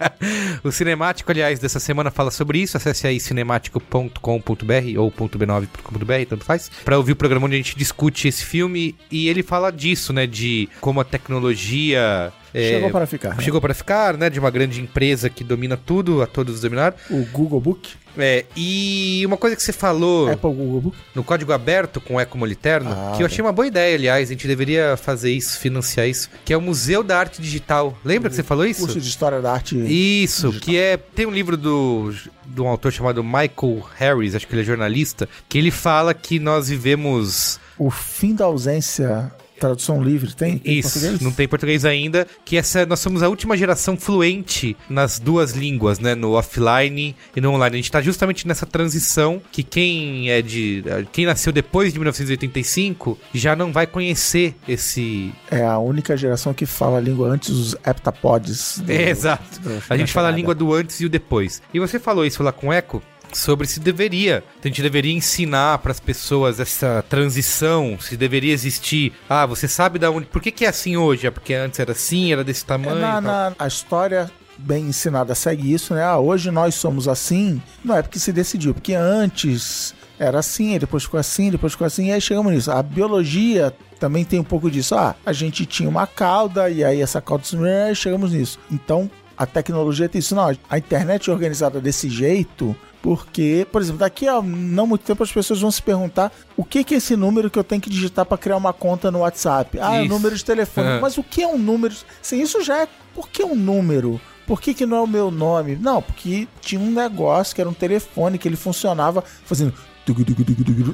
o cinemático, aliás, dessa semana fala sobre isso. Acesse aí cinemático.com.br ou .b9.com.br, tanto faz, pra ouvir o programa onde a gente discute esse filme. E ele fala disso, né? De como a tecnologia. É, Chegou para ficar. né? Chegou para ficar, né? De uma grande empresa que domina tudo, a todos dominar. O Google Book, É, e uma coisa que você falou Apple Google Book. no código aberto com o Eco Moliterno, Ah, que eu achei uma boa ideia, aliás, a gente deveria fazer isso, financiar isso, que é o Museu da Arte Digital. Lembra que você falou isso? Curso de História da Arte. Isso, que é. Tem um livro do, de um autor chamado Michael Harris, acho que ele é jornalista, que ele fala que nós vivemos. O fim da ausência tradução livre, tem? Tem em Isso, português? não tem português ainda. Que essa nós somos a última geração fluente nas duas línguas, né? No offline e no online. A gente tá justamente nessa transição que quem é de. Quem nasceu depois de 1985 já não vai conhecer esse. É a única geração que fala a língua antes dos heptapods. do- É, exato. do- A gente fala a língua do antes e o depois. E você falou isso lá com o Eco sobre se deveria, a gente deveria ensinar para as pessoas essa transição, se deveria existir. Ah, você sabe da onde? Por que, que é assim hoje? É porque antes era assim, era desse tamanho. na, na- a história bem ensinada segue isso, né? Ah, hoje nós somos assim, não é porque se decidiu, porque antes era assim, depois ficou assim, depois ficou assim, e aí chegamos nisso. A biologia também tem um pouco disso. Ah, a gente tinha uma cauda, e aí essa cauda se e chegamos nisso. Então, a tecnologia tem isso. Não, a internet organizada desse jeito porque, por exemplo, daqui a não muito tempo as pessoas vão se perguntar o que, que é esse número que eu tenho que digitar para criar uma conta no WhatsApp. Ah, é Isso. número de telefone. Aham. Mas o que é um número? Sim, isso já é. Por que um número? Por que, que não é o meu nome? Não, porque tinha um negócio que era um telefone que ele funcionava fazendo.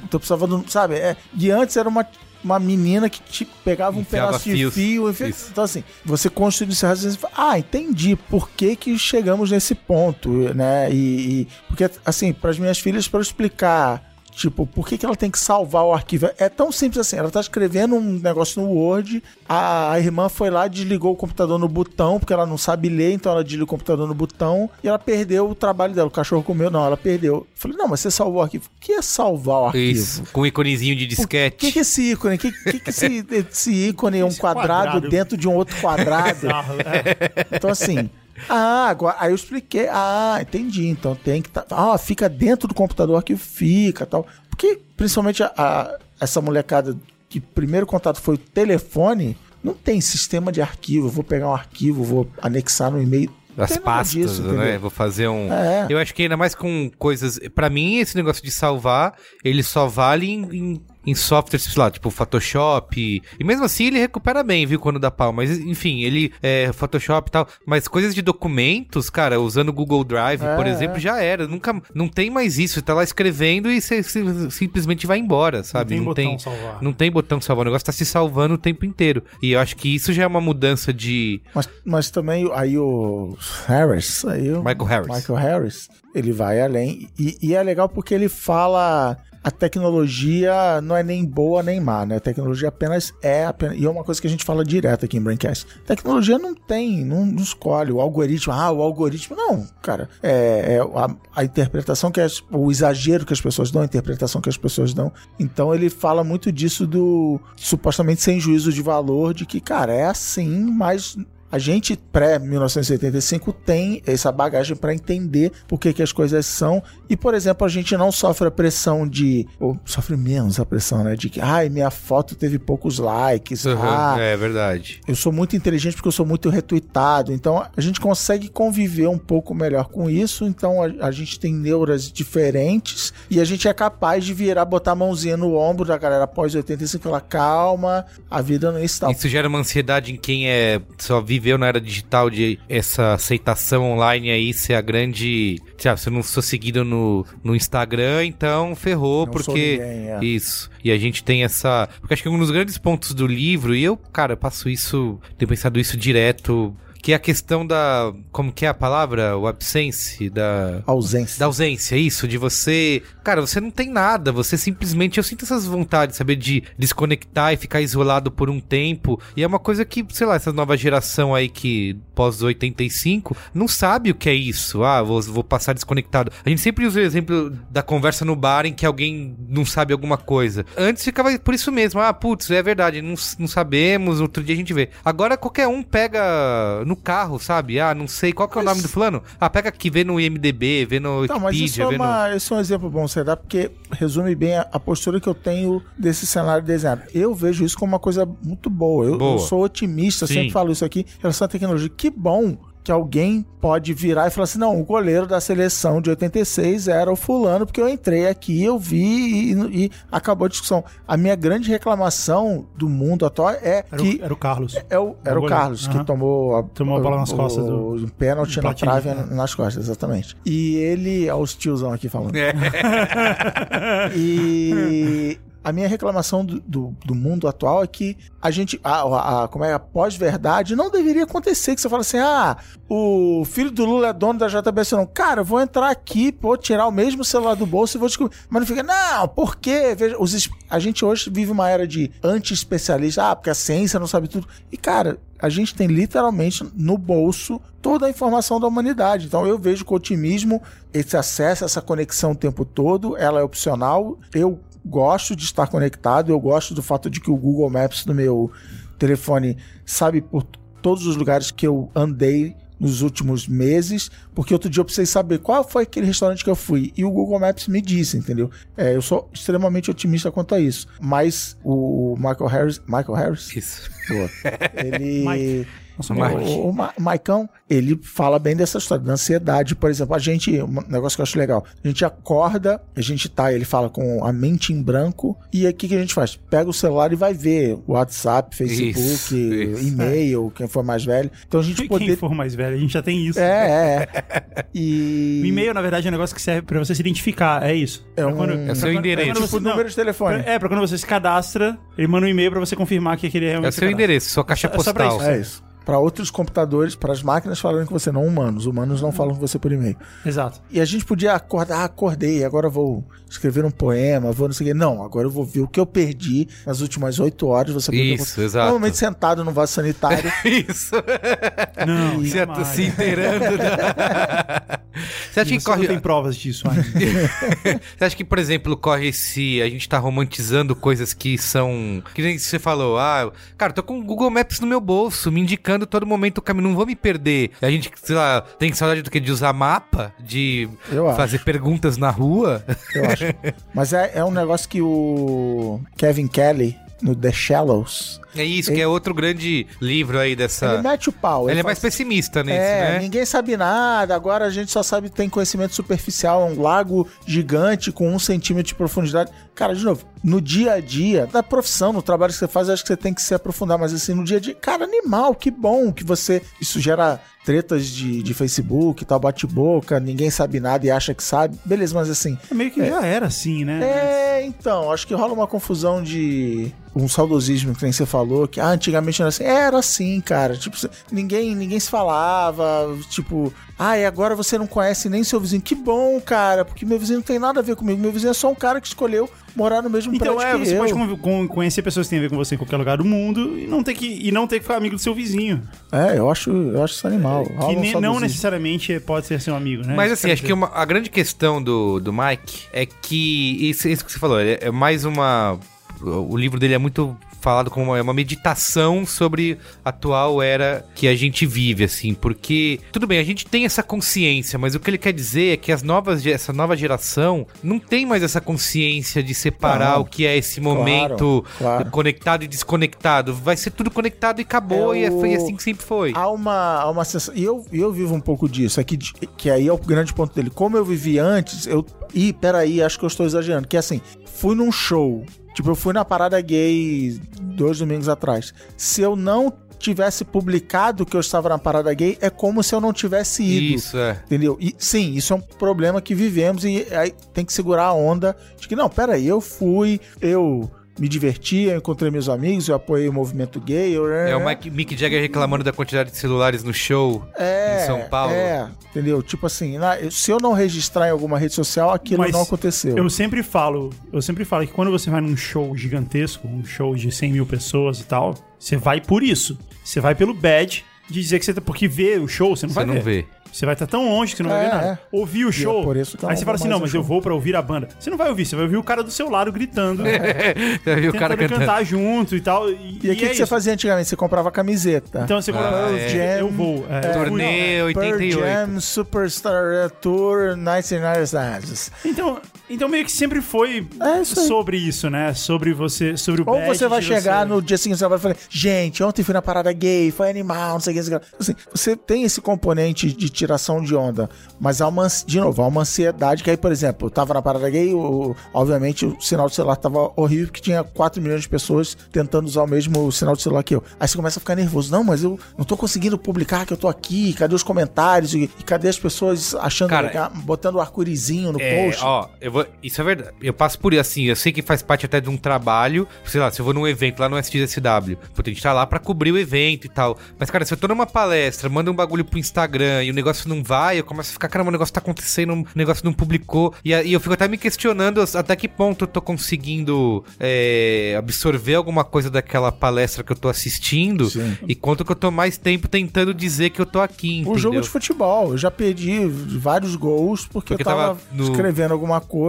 Então precisava do. Sabe? É, e antes era uma, uma menina que te pegava um Enfiava pedaço fios. de fio. Isso. Então, assim, você construiu esse raciocínio e fala, ah, entendi por que, que chegamos nesse ponto, né? E, e- porque, assim, para as minhas filhas, para eu explicar. Tipo, por que, que ela tem que salvar o arquivo? É tão simples assim. Ela tá escrevendo um negócio no Word, a, a irmã foi lá, desligou o computador no botão, porque ela não sabe ler, então ela desliga o computador no botão e ela perdeu o trabalho dela. O cachorro comeu, não, ela perdeu. Eu falei, não, mas você salvou o arquivo. O que é salvar o arquivo? Isso, com um iconezinho de O disquete. que, que é esse ícone? O que, que, que esse, esse ícone é um quadrado, quadrado. dentro de um outro quadrado? Bizarro, é. Então, assim. Ah, agora, aí eu expliquei. Ah, entendi. Então tem que. Tá, ah, fica dentro do computador que fica tal. Porque, principalmente, a, a- essa molecada que primeiro contato foi o telefone, não tem sistema de arquivo. Eu vou pegar um arquivo, vou anexar no e-mail. As pastas, disso, né? Vou fazer um. É. Eu acho que ainda mais com coisas. Pra mim, esse negócio de salvar, ele só vale em, em, em softwares, sei lá, tipo Photoshop. E mesmo assim ele recupera bem, viu, quando dá pau. Mas enfim, ele é Photoshop e tal. Mas coisas de documentos, cara, usando o Google Drive, É, por exemplo, é. já era. Nunca, não tem mais isso. Você tá lá escrevendo e você você simplesmente vai embora, sabe? tem botão salvar. Não tem botão salvar. O negócio tá se salvando o tempo inteiro. E eu acho que isso já é uma mudança de. Mas, mas também aí o Harris, aí o Michael Harris. Michael Harris, ele vai além. E, e é legal porque ele fala. A tecnologia não é nem boa nem má, né? A tecnologia apenas é. Apenas, e é uma coisa que a gente fala direto aqui em Braincast. Tecnologia não tem, não, não escolhe. O algoritmo, ah, o algoritmo. Não, cara. É, é a, a interpretação que as, o exagero que as pessoas dão, a interpretação que as pessoas dão. Então ele fala muito disso do supostamente sem juízo de valor, de que, cara, é assim, mas a gente pré-1985 tem essa bagagem para entender por que, que as coisas são. E, por exemplo, a gente não sofre a pressão de. Ou sofre menos a pressão, né? De que, ai, minha foto teve poucos likes. Ah, é verdade. eu sou muito inteligente porque eu sou muito retweetado. Então a gente consegue conviver um pouco melhor com isso. Então a, a gente tem neuras diferentes e a gente é capaz de virar, botar a mãozinha no ombro da galera após 85 e falar: calma, a vida não é isso. tal." Isso gera uma ansiedade em quem é só viveu na era digital de essa aceitação online aí ser a grande. Se eu não sou seguido no, no Instagram, então ferrou, Não porque. ninguém, é. Isso. E a gente tem essa. Porque acho que um dos grandes pontos do livro, e eu, cara, eu passo isso, tenho pensado isso direto. Que é a questão da. Como que é a palavra? O absence da. Ausência. Da ausência, isso, de você. Cara, você não tem nada, você simplesmente. Eu sinto essas vontades, saber, de desconectar e ficar isolado por um tempo. E é uma coisa que, sei lá, essa nova geração aí que pós-85 não sabe o que é isso. Ah, vou, vou passar desconectado. A gente sempre usa o exemplo da conversa no bar em que alguém não sabe alguma coisa. Antes ficava por isso mesmo. Ah, putz, é verdade, não, não sabemos, outro dia a gente vê. Agora qualquer um pega no carro, sabe? Ah, não sei qual que é o Mas- nome do fulano. Ah, pega aqui, vê no IMDB, vê no Não, mas isso Wikipedia, é, no... uma, isso é um exemplo bom você dar, porque resume bem a, a postura que eu tenho desse cenário desenhado. Eu vejo isso como uma coisa muito boa. Eu, Boa. eu sou otimista, sempre falo isso aqui em relação à tecnologia. Que bom que alguém pode virar e falar assim: não, o goleiro da seleção de 86 era o fulano, porque eu entrei aqui, eu vi e, e acabou a discussão. A minha grande reclamação do mundo atual é Era, que. o, era o Carlos. É o, era o o. Carlos que Aham. tomou a, Tomou a bola nas o- costas do- o, um pênalti do na trave né? nas costas, exatamente. E ele, olha os tiozão aqui falando. É. E a minha reclamação do, do, do mundo atual é que a gente, a, a- como é, a pós-verdade não deveria acontecer, que você fala assim, ah, o filho do Lula é dono da JBS, não. Cara, vou entrar aqui, pô, tirar o mesmo celular do bolso e vou descobrir. Mas não fica, não, por quê? Veja, os, a gente hoje vive uma era de anti-especialista, ah, porque a ciência não sabe tudo. E, cara, a gente tem literalmente no bolso toda a informação da humanidade. Então eu vejo com otimismo esse acesso, essa conexão o tempo todo, ela é opcional. Eu gosto de estar conectado, eu gosto do fato de que o Google Maps no meu telefone sabe por todos os lugares que eu andei nos últimos meses, porque outro dia eu precisei saber qual foi aquele restaurante que eu fui e o Google Maps me disse, entendeu? É, eu sou extremamente otimista quanto a isso. Mas o Michael Harris, Michael Harris, Isso. Boa. ele Mike. Nossa, o, o Ma- Maicão, ele fala bem dessa história, da ansiedade. Por exemplo, a gente, um negócio que eu acho legal, a gente acorda, a gente tá, ele fala com a mente em branco, e aí o que, que a gente faz? Pega o celular e vai ver WhatsApp, Facebook, Isso, isso. e-mail, quem for mais velho. Então a gente Quem poder. for mais velho, a gente já tem isso. É, é. E. O e-mail, na verdade, é um negócio que serve pra você se identificar, é isso. É um- quando- É seu endereço. pra quando Tipo, você- número de telefone. É, pra quando você se cadastra, ele manda um e-mail pra você confirmar que aquele é É o realmente seu endereço, sua caixa É só pra postal. isso. É isso. Para outros computadores, para as máquinas falarem com você, não humanos. Humanos não falam com você por e-mail. Exato. E a gente podia acordar, ah, acordei, agora vou escrever um poema, vou não sei o quê. Não, agora eu vou ver o que eu perdi nas últimas oito horas. Você Isso, exato. Normalmente sentado no vaso sanitário. Isso. Não, Você jamais. se inteirando. Da... Você acha E que você não corre. tem provas disso ainda. Você acha que, por exemplo, corre esse. A gente tá romantizando coisas que são. Que nem você falou, ah, cara, tô com o Google Maps no meu bolso, me indicando todo momento o caminho, não vou me perder. A gente, sei lá, tem saudade do que? De usar mapa? De Eu acho. fazer perguntas na rua? eu acho. Mas é, é um negócio que o Kevin Kelly, no The Shallows, É isso, que é outro grande livro aí dessa. ele mete o pau. Ele é fala mais pessimista nisso, É, né? ninguém sabe nada, agora a gente só sabe tem conhecimento superficial, é um lago gigante com um centímetro de profundidade. Cara, de novo, no dia a dia, da profissão, no trabalho que você faz, eu acho que você tem que se aprofundar, mas assim, no dia a dia, cara, animal, que bom que você. Isso gera tretas de, de Facebook, tal, bate-boca, ninguém sabe nada e acha que sabe. Beleza, mas assim. Meio que já era assim, né? É, então, acho que rola uma confusão de um saudosismo que nem você falou, que ah, antigamente era assim, era assim, cara, tipo, ninguém, ninguém se falava, tipo, ah, e agora você não conhece nem seu vizinho, que bom, cara, porque meu vizinho não tem nada a ver comigo, meu vizinho é só um cara que escolheu morar no mesmo Então prédio é, que você eu. pode con- con- conhecer pessoas que têm a ver com você em qualquer lugar do mundo e não ter que, e não ter que ficar amigo do seu vizinho. É, eu acho, eu acho isso animal. que um ne- não saudosismo. necessariamente pode ser seu amigo, né? Mas Isso assim, acho que uma- a grande questão do, do Mike é que isso, isso que você falou, é, é mais uma. O livro dele é muito falado como uma, é uma meditação sobre a atual era que a gente vive, assim, porque tudo bem, a gente tem essa consciência, mas o que ele quer dizer é que as novas, essa nova geração não tem mais essa consciência de separar Não. o que é esse momento claro. conectado e desconectado. Vai ser tudo conectado e acabou, É e é- foi assim que sempre foi. Há uma, há uma sensação. E eu, eu vivo um pouco disso. Aqui, de- que aí é o grande ponto dele. Como eu vivi antes, eu. Ih, peraí, acho que eu estou exagerando. Que é assim, fui num show. Tipo, eu fui na parada gay dois domingos atrás. Se eu não tivesse publicado que eu estava na parada gay, é como se eu não tivesse ido. Isso, é. Entendeu? E sim, isso é um problema que vivemos e aí tem que segurar a onda de que, não, peraí, eu fui, eu me diverti, eu encontrei meus amigos, eu apoiei o movimento gay. Eu... É o Mike, Mick Jagger reclamando da quantidade de celulares no show É, em São Paulo. É, entendeu? Tipo assim, na- eu- se eu não registrar em alguma rede social, aquilo Mas não aconteceu. Eu sempre falo, eu sempre falo que quando você vai num show gigantesco, um show de 100 mil pessoas e tal, você vai por isso. Você vai pelo badge de dizer que você tá. Porque ver o show, você não Você vai não ver. vê. Você vai estar tão longe que você não vai É, ver nada. é. Ouvir o é show. aí você fala assim: não, mas show." eu vou pra ouvir a banda. Você não vai ouvir, você vai ouvir o cara do seu lado gritando. Você viu o cara tentando cantando. cantar junto e tal. E, E aí, o que, é que você fazia antigamente? Você comprava camiseta. Então você Ah, eu, é. eu vou. É, fui, Turnê Pearl 88. Jam Superstar Tour 1990. Então, então meio que sempre foi É isso sobre isso, né? Sobre você, sobre o Ou badge você vai chegar você- no dia seguinte e vai falar, gente, ontem fui na parada gay, foi animal, não sei o que, não sei o que. Assim, você tem esse componente de tiração de onda, mas há uma, de novo, há uma ansiedade que aí, por exemplo, eu tava na parada gay, o- obviamente o sinal do celular tava horrível, porque tinha 4 milhões de pessoas tentando usar o mesmo sinal de celular que eu. Aí você começa a ficar nervoso. Não, mas eu não tô conseguindo publicar que eu tô aqui, cadê os comentários? E, e cadê as pessoas achando Cara, legal, botando o arco-írisinho no É, post? ó, eu vou- isso é verdade. Eu passo por assim, eu sei que faz parte até de um trabalho. Sei lá, se eu vou num evento lá no SXSW, pô, tem que estar lá pra cobrir o evento e tal. Mas, cara, se eu tô numa palestra, manda um bagulho pro Instagram e o negócio não vai, eu começo a ficar, caramba, o negócio tá acontecendo, o negócio não publicou. E, e eu fico até me questionando até que ponto eu tô conseguindo é, absorver alguma coisa daquela palestra que eu tô assistindo Sim. e quanto que eu tô mais tempo tentando dizer que eu tô aqui, entendeu? O jogo de futebol, eu já perdi vários gols porque, Porque eu tava, tava no- escrevendo alguma coisa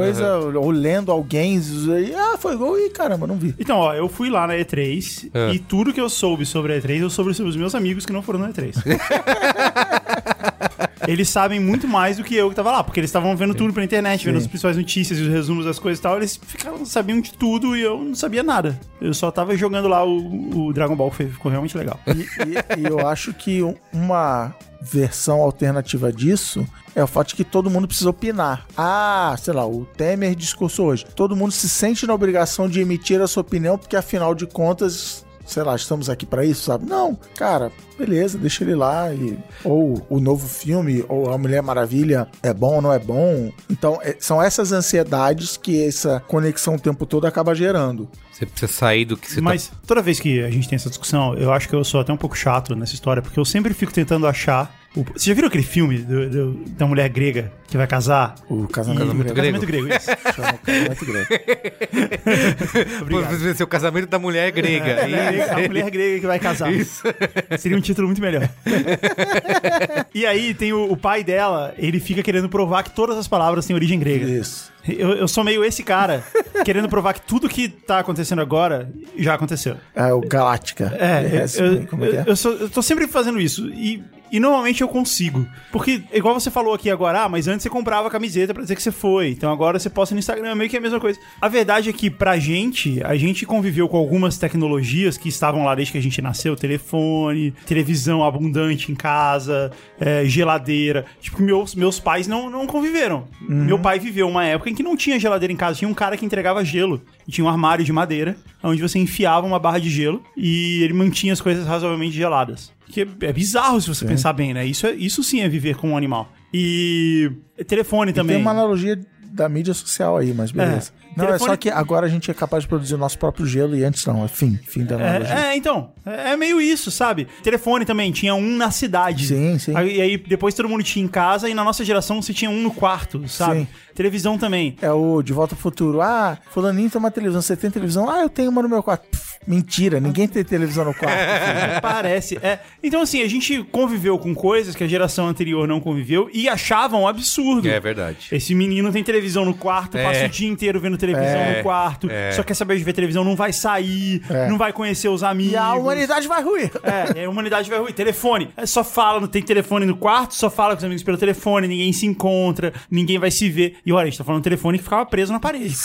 ou lendo alguém e ah, foi gol e caramba, não vi. Então, ó, eu fui lá na E3 É. e tudo que eu soube sobre a E3, eu soube sobre os meus amigos que não foram na E3. eles sabem muito mais do que eu que tava lá, porque eles estavam vendo tudo pela internet, vendo as principais notícias e os resumos das coisas e tal. Eles ficaram, sabiam de tudo e eu não sabia nada. Eu só tava jogando lá o, o Dragon Ball, ficou realmente legal. E, e- e eu acho que um- uma versão alternativa disso é o fato de que todo mundo precisa opinar. Ah, sei lá, o Temer discursou hoje. Todo mundo se sente na obrigação de emitir a sua opinião, porque afinal de contas, sei lá, estamos aqui pra isso, sabe? Não, cara, beleza, deixa ele lá. E, ou o novo filme, ou a Mulher Maravilha é bom ou não é bom. Então, é- são essas ansiedades que essa conexão o tempo todo acaba gerando. Você precisa sair do que você tá Mas toda vez que a gente tem essa discussão, eu acho que eu sou até um pouco chato nessa história, porque eu sempre fico tentando achar. O- Você já viram aquele filme do- do- da mulher grega que vai casar? O casamento, Casamento grego. Casamento grego, isso. Chama o casamento grego. Ser o casamento da mulher grega. É, a mulher grega que vai casar. Seria um título muito melhor. e aí tem o, o pai dela, ele fica querendo provar que todas as palavras têm origem grega. Isso. Eu, eu sou meio esse cara, querendo provar que tudo que tá acontecendo agora já aconteceu. É o Galáctica. É, eu, como é que é? eu, eu sou- eu tô sempre fazendo isso. E, e normalmente eu consigo. Porque, igual você falou aqui agora, ah, mas antes você comprava a camiseta pra dizer que você foi. Então agora você posta no Instagram, meio que é a mesma coisa. A verdade é que, pra gente, a gente conviveu com algumas tecnologias que estavam lá desde que a gente nasceu: telefone, televisão abundante em casa, é, geladeira. Tipo, meus, meus pais não, não conviveram. Meu pai viveu uma época em que não tinha geladeira em casa, tinha um cara que entregava gelo. E tinha um armário de madeira, onde você enfiava uma barra de gelo e ele mantinha as coisas razoavelmente geladas. Que é, é bizarro se você pensar bem, né? Isso, é, isso sim é viver com um animal. E telefone também. Tem uma analogia da mídia social aí, mas beleza. Não, Telefone- é só que agora a gente é capaz de produzir o nosso próprio gelo e antes não. É fim. Fim da analogia. É, é, então, é é meio isso, sabe? Telefone também, tinha um na cidade. Sim, sim. Aí, e aí depois todo mundo tinha em casa e na nossa geração você tinha um no quarto, sabe? Sim. Televisão também. É o De Volta ao Futuro. Ah, fulaninho tem uma televisão. Você tem televisão? Ah, eu tenho uma no meu quarto. Pff, mentira, ninguém tem televisão no quarto. Parece. É. Então, assim, a gente conviveu com coisas que a geração anterior não conviveu e achavam absurdo. É verdade. Esse menino tem televisão no quarto, É. passa o dia inteiro vendo televisão É. no quarto, É. só quer saber de ver televisão, não vai sair, É. não vai conhecer os amigos. e a humanidade vai ruir. É, e a humanidade vai ruir. Telefone. É, só fala, não tem telefone no quarto, só fala com os amigos pelo telefone, ninguém se encontra, ninguém vai se ver. E olha, a gente tá falando de telefone que ficava preso na parede.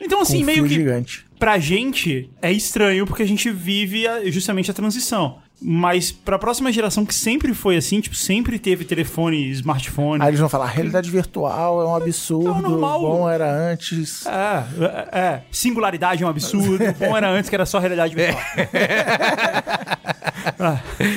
Então, assim, meio que gigante. pra gente é estranho porque a gente vive a- justamente a transição. Mas pra próxima geração que sempre foi assim, tipo, sempre teve telefone, smartphone. Aí eles vão falar, realidade virtual é um absurdo, É o normal. bom era antes. É, é, é. Singularidade é um absurdo. Bom era antes que era só realidade virtual.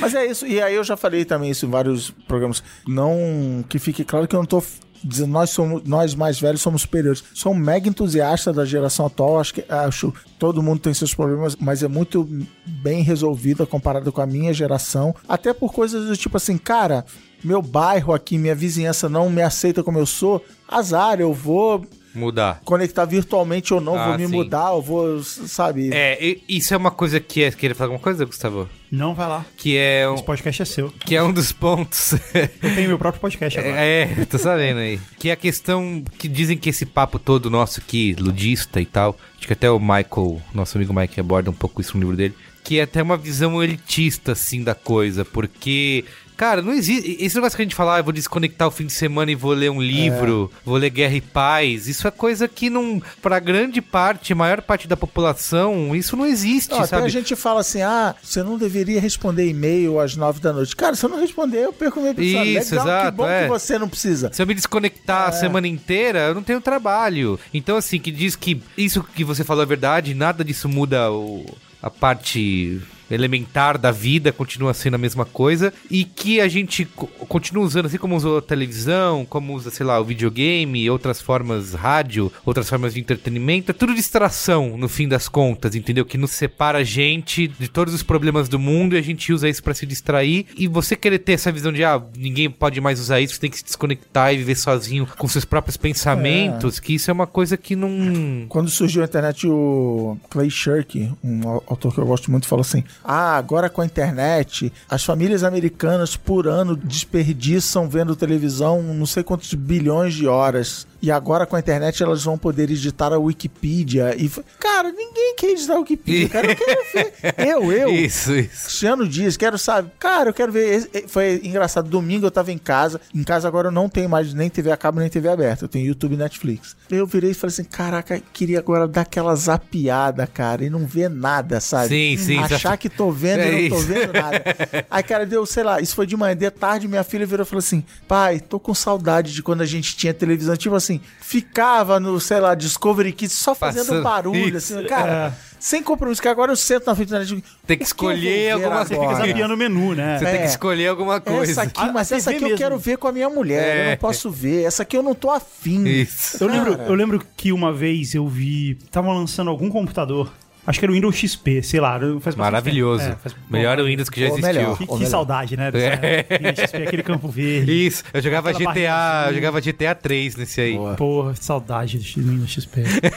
Mas é isso, e aí eu já falei também isso em vários programas. Não que fique claro que eu não tô dizendo nós somos nós mais velhos somos superiores. Sou um mega entusiasta da geração atual, acho que acho todo mundo tem seus problemas, mas é muito bem resolvida comparado com a minha geração, até por coisas do tipo assim, cara, meu bairro aqui, minha vizinhança não me aceita como eu sou, azar, eu vou Mudar. conectar virtualmente ou não, Ah, vou me sim. mudar, eu vou, sabe? É, e- isso é uma coisa que é. Queria falar alguma coisa, Gustavo? Não vai lá. Que é um, Esse podcast é seu. que é um dos pontos. Eu tenho meu próprio podcast agora. É, tô sabendo aí. Que é a questão que dizem que esse papo todo nosso aqui, ludista e tal, acho que até o Michael, nosso amigo Mike, aborda um pouco isso no livro dele, que é até uma visão elitista, assim, da coisa, porque. Cara, não existe. Esse negócio que a gente fala, ah, eu vou desconectar o fim de semana e vou ler um livro, vou ler Guerra e Paz. Isso é coisa que não. Pra grande parte, maior parte da população, isso não existe, Não, até sabe? a gente fala assim, ah, você não deveria responder e-mail às nove da noite. Cara, se eu não responder, eu perco meu episódio. Isso, Legal, que exato, bom é. que você não precisa. Se eu me desconectar a semana inteira, eu não tenho trabalho. Então, assim, que diz que isso que você falou é verdade, nada disso muda o- a parte elementar da vida continua sendo a mesma coisa e que a gente co- continua usando, assim como usou a televisão, como usa, sei lá, o videogame, outras formas, rádio, outras formas de entretenimento, é tudo distração no fim das contas, entendeu? Que nos separa a gente de todos os problemas do mundo e a gente usa isso pra se distrair. E você querer ter essa visão de, ah, ninguém pode mais usar isso, você tem que se desconectar e viver sozinho com seus próprios pensamentos, que isso é uma coisa que não. Quando surgiu a internet, o Clay Shirk, um au- autor que eu gosto muito, falou assim: Ah, agora com a internet, as famílias americanas por ano desperdiçam vendo televisão não sei quantos bilhões de horas. E agora com a internet elas vão poder editar a Wikipedia. E, cara, ninguém quer editar a Wikipedia. Cara, eu quero ver. Eu, eu. Isso, isso. Cristiano Dias, quero, sabe? Cara, eu quero ver. Esse- Foi engraçado. Domingo eu tava em casa. Em casa agora eu não tenho mais nem TV a cabo nem TV aberta. Eu tenho YouTube e Netflix. Eu virei e falei assim: caraca, queria agora dar aquela zapiada, cara, e não ver nada, sabe? Sim, sim, Achar que tô vendo É e não tô isso. vendo nada. Aí, cara, deu, sei lá, isso foi de manhã. De tarde, minha filha virou e falou assim: pai, tô com saudade de quando a gente tinha televisão. Tipo assim, ficava no, sei lá, Discovery Kids só fazendo Passando- barulho, isso. assim, cara. Sem compromisso, que agora eu sento na frente da internet. Tem que eu escolher ver alguma Você fica agora? zapiando o menu, né? Você tem que É. escolher alguma coisa. Essa aqui, mas a essa aqui eu mesmo. quero ver com a minha mulher. Eu É. não posso ver. Essa aqui eu não tô afim. Isso. Eu lembro, eu lembro que uma vez eu vi. Estavam lançando algum computador. Acho que era o Windows XP, sei lá. faz Maravilhoso. É, faz- Melhor Pô, Windows que já existiu. melhor. Que, que saudade, né? É. XP, aquele campo verde. Isso, eu jogava GTA, barrinha eu jogava GTA 3 nesse aí. Porra, saudade do Windows XP.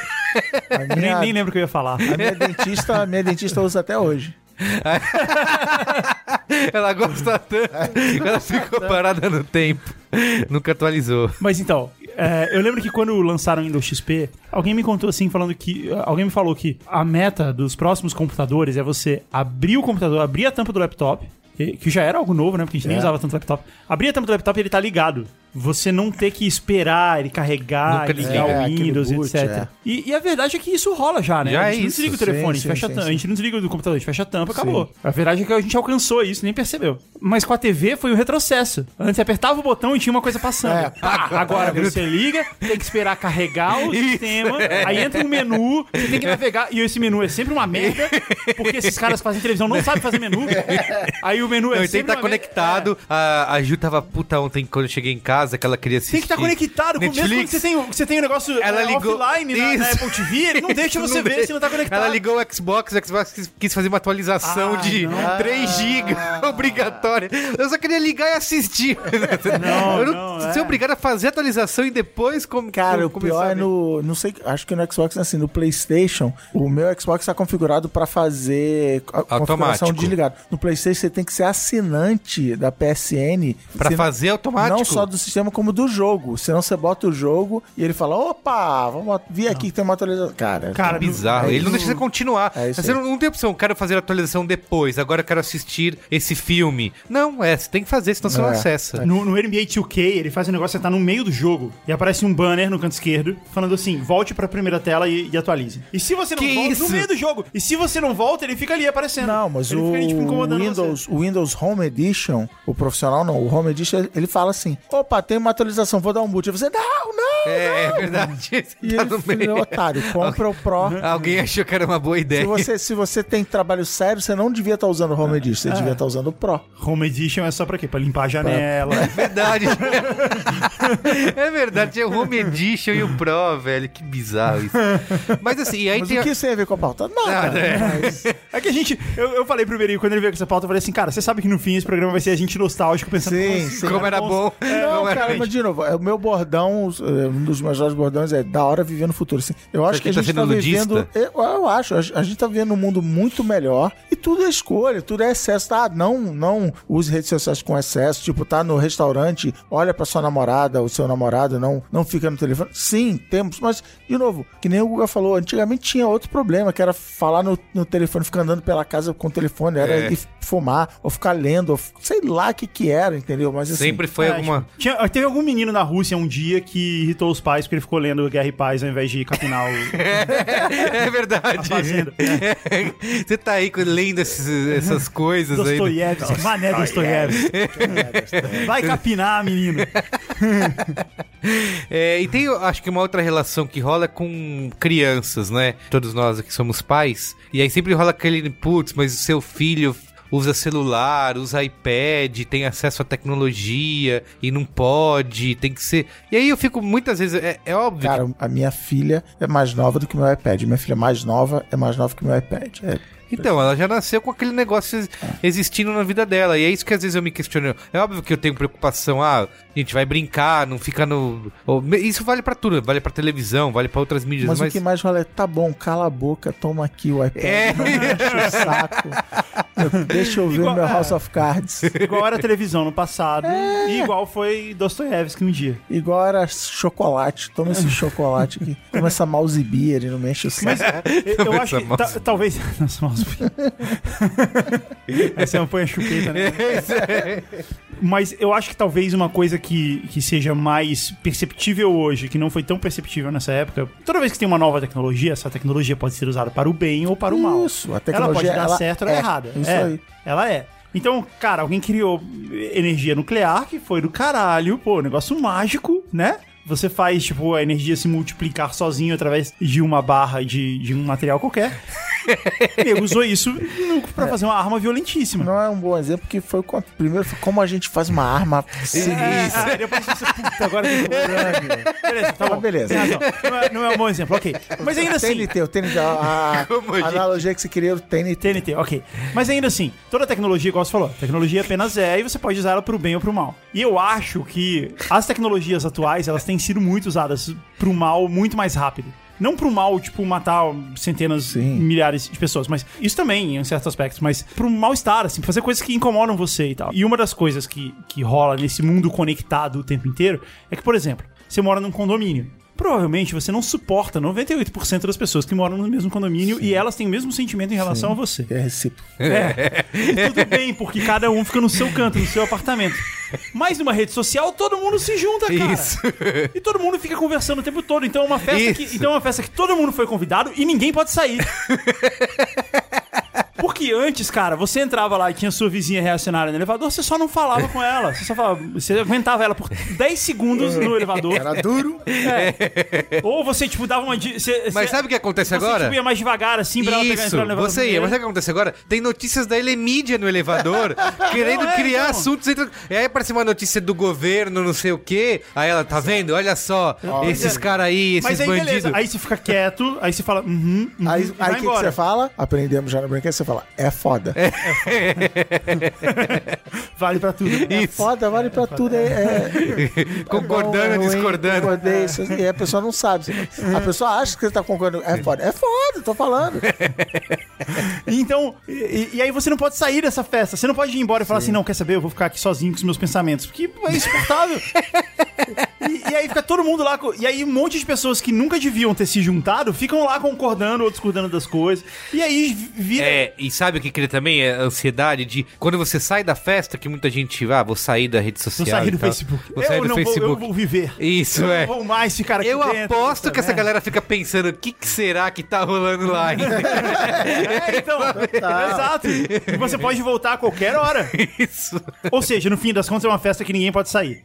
A nem, minha, nem lembro o que eu ia falar. a minha dentista, a minha dentista usa até hoje. Ela gosta tanto, ela ficou parada no tempo. Nunca atualizou. Mas então, é, eu lembro que quando lançaram o Windows XP, alguém me contou assim, falando que. Alguém me falou que a meta dos próximos computadores é você abrir o computador, abrir a tampa do laptop, que já era algo novo, né? Porque a gente nem É. usava tanto laptop. Abrir a tampa do laptop e ele tá ligado. Você não ter que esperar ele carregar, Nunca ligar o É, aquele Windows, boot, etc. é. E, e a verdade é que isso rola já, né? Já a é gente não isso. desliga o telefone, Sim, a gente fecha sim, a tampa, sim, a gente não desliga do computador, a gente fecha a tampa, acabou. A verdade é que a gente alcançou isso, nem percebeu. Mas com a TV foi um retrocesso. Antes você apertava o botão e tinha uma coisa passando. É. Pá, agora você liga, tem que esperar carregar o sistema, aí entra um menu, você tem que navegar, e esse menu é sempre uma merda, porque esses caras que fazem televisão não sabem fazer menu. Aí o menu é Não, e tem que sempre estar merda. conectado. A, a Ju tava puta ontem quando eu cheguei em casa, que ela queria assistir. Tem que estar conectado. com- Mesmo quando Netflix. você tem, o- você tem o negócio Ela é, ligou- offline na, na Isso. Apple TV, ele não deixa você Não ver deixa. se não tá conectado. Ela ligou o Xbox, o Xbox quis, quis fazer uma atualização Ah, de não. 3 GB obrigatória. Eu só queria ligar e assistir. Não, eu não, Ser é. obrigado a fazer a atualização e depois como Cara, o como começar pior é no. Não sei, acho que no Xbox, assim, no PlayStation, o meu Xbox tá configurado pra fazer a configuração Automático. desligado. No PlayStation, você tem que ser assinante da PSN senão- fazer automático. Não só do sistema, como do jogo. Senão você bota o jogo e ele fala: opa, vamos vir aqui que tem uma atualização. Cara, Cara, É bizarro. É Ele não deixa você continuar. É isso você não, não tem opção. Quero fazer a atualização depois. Agora eu quero assistir esse filme. Não, é. Você tem que fazer, senão você não É. acessa. No, no NBA 2K, ele faz um negócio, você tá no meio do jogo e aparece um banner no canto esquerdo falando assim: volte pra primeira tela e, e atualize. E se você não Que volta, isso? no meio do jogo, e se você não volta, ele fica ali aparecendo. Não, mas ele o fica, tipo, incomodando Windows, o Windows Home Edition, o profissional não, o Home Edition, ele fala assim: opa, tem uma atualização, vou dar um boot. Você, não, não! É, é verdade. E tá ele, no meio. otário, compra o Pro. Alguém achou que era uma boa ideia. Se você, se você tem trabalho sério, você não devia estar usando o Home Edition, você devia estar usando o Pro. Home Edition é só pra quê? Pra limpar a janela. É verdade. é verdade, tinha o Home Edition e o Pro, velho. Que bizarro isso. Mas assim, e aí Mas tem. o que isso tem a ver com a pauta? Nada. Nada, é. Mas- É que a gente. Eu, eu falei pro Beri, quando ele veio com essa pauta, eu falei assim, cara, você sabe que no fim esse programa vai ser a gente nostálgico pensando Sim, como, sim. Como era bom. Não, Como era- cara, mas de novo, é o meu bordão, é, um dos meus maiores bordões é da hora viver no futuro. Assim, eu acho aqui que a tá gente sendo tá ludista? vivendo. Eu, eu acho, a, gente tá vivendo um mundo muito melhor e tudo é escolha, tudo é excesso. Tá? Não, não use redes sociais com excesso. Tipo, tá no restaurante, olha pra sua namorada, o seu namorado, não, não fica no telefone. Sim, temos, mas, de novo, que nem o Guga falou, antigamente tinha outro problema, que era falar no, no telefone, ficar andando pela casa com o telefone, era É. ir fumar, ou ficar lendo, ou, sei lá o que que era, entendeu? Mas assim, Sempre foi É, alguma. tinha- teve algum menino na Rússia um dia que irritou os pais porque ele ficou lendo Guerra e Paz ao invés de capinar o... É verdade. fazenda. Você tá aí lendo esses- essas coisas aí. Dostoiévski, mané Dostoiévski. Vai capinar, menino. É, e tem, acho que uma outra relação que rola com crianças, né? Todos nós aqui somos pais. E aí sempre rola aquele, putz, mas o seu filho usa celular, usa iPad, tem acesso à tecnologia e não pode, tem que ser. E aí eu fico muitas vezes, é, é óbvio. Cara, a minha filha é mais nova do que o meu iPad. Minha filha mais nova é mais nova que o meu iPad. É, então, ela já nasceu com aquele negócio ex- existindo na vida dela. E é isso que às vezes eu me questiono. É óbvio que eu tenho preocupação, ah, a gente vai brincar, não fica no. me- Isso vale pra tudo, vale pra televisão, vale pra outras mídias, mas, mas. o que mais rola é, tá bom, cala a boca, toma aqui o iPad. É. Não me enche o saco. Deixa eu ver Igual- meu é. House of Cards. Igual era a televisão no passado e igual foi Dostoiévski um dia. Igual era chocolate. Toma esse chocolate aqui. Toma essa mouse beer e não me enche o saco. Mas eu, eu acho que ta- talvez. Nossa, mouse. Aí você não põe a chupeta, né? Mas eu acho que talvez uma coisa que, que seja mais perceptível hoje, que não foi tão perceptível nessa época, toda vez que tem uma nova tecnologia, essa tecnologia pode ser usada para o bem ou para o mal. Isso, a ela tecnologia, pode dar ela certo ou é. errada. Isso é, aí. Ela é. Então, cara, alguém criou energia nuclear que foi do caralho, pô, negócio mágico, né? Você faz, tipo, a energia se multiplicar sozinho através de uma barra de, de um material qualquer. Ele usou isso pra fazer uma arma violentíssima. Não é um bom exemplo, porque foi co- primeiro foi como a gente faz uma arma sinistra. Ah, depois você, puta, agora tem. Beleza, tá bom. Ah, beleza. Não é, não é um bom exemplo, ok. Mas ainda assim... TNT, o TNT, a, a analogia que você queria, o TNT. TNT, ok. Mas ainda assim, toda tecnologia, igual você falou, tecnologia apenas é e você pode usar ela pro bem ou pro mal. E eu acho que as tecnologias atuais, elas têm sido muito usadas pro mal muito mais rápido. Não pro mal, tipo, matar centenas, Sim. milhares de pessoas, mas isso também, em certos aspectos, mas pro mal-estar, assim, fazer coisas que incomodam você e tal. E uma das coisas que, que rola nesse mundo conectado o tempo inteiro é que, por exemplo, você mora num condomínio. Provavelmente você não suporta 98% das pessoas que moram no mesmo condomínio e elas têm o mesmo sentimento em relação a você. É recíproco. É. E tudo bem, porque cada um fica no seu canto, no seu apartamento. Mas numa rede social, todo mundo se junta, cara. Isso. E todo mundo fica conversando o tempo todo. Então é uma festa que, então é uma festa que todo mundo foi convidado e ninguém pode sair. Porque antes, cara, você entrava lá e tinha sua vizinha reacionária no elevador, você só não falava com ela. Você só falava, você aguentava ela por 10 segundos no elevador. Era duro. É. Ou você, tipo, dava uma. Você, Mas você- sabe o que acontece você, agora? Tipo, ia mais devagar, assim, pra ela pegar, Isso, entrar no elevador. você ia. Mas sabe o que acontece agora? Tem notícias da Elemídia no elevador, querendo Não, é, criar então. assuntos. Entre... E aí aparece uma notícia do governo, não sei o quê. Aí ela, tá vendo? Olha só, esses caras aí, esses Mas aí, bandidos. beleza. Aí você fica quieto, aí você fala, uhum, uhum, Aí e o que, que você fala? Aprendemos já no brinquedo, você fala, é foda. É, Vale pra tudo. né? foda, vale pra tudo. É, é- Concordando, é bom, é ruim, discordando. concordei, isso- E a pessoa não sabe. A pessoa acha que você tá concordando. É foda. É foda, tô falando. Então, e, e aí você não pode sair dessa festa. Você não pode ir embora e falar assim, não, quer saber? Eu vou ficar aqui sozinho com os meus pensamentos. Porque é insuportável. e, e aí fica todo mundo lá. com- E aí um monte de pessoas que nunca deviam ter se juntado ficam lá concordando ou discordando das coisas. E aí vira. É, e sabe o que cria também? É a ansiedade de quando você sai da festa, que muita gente, ah, vou sair da rede social. Vou sair do tal. Facebook. Vou eu sair do não Facebook. Vou, eu vou viver. Isso, eu é. não vou mais ficar aqui Eu dentro aposto que essa dessa galera fica pensando, o que, que será que tá rolando lá ainda? É, então, exato. E você pode voltar a qualquer hora. Isso. Ou seja, no fim das contas é uma festa que ninguém pode sair.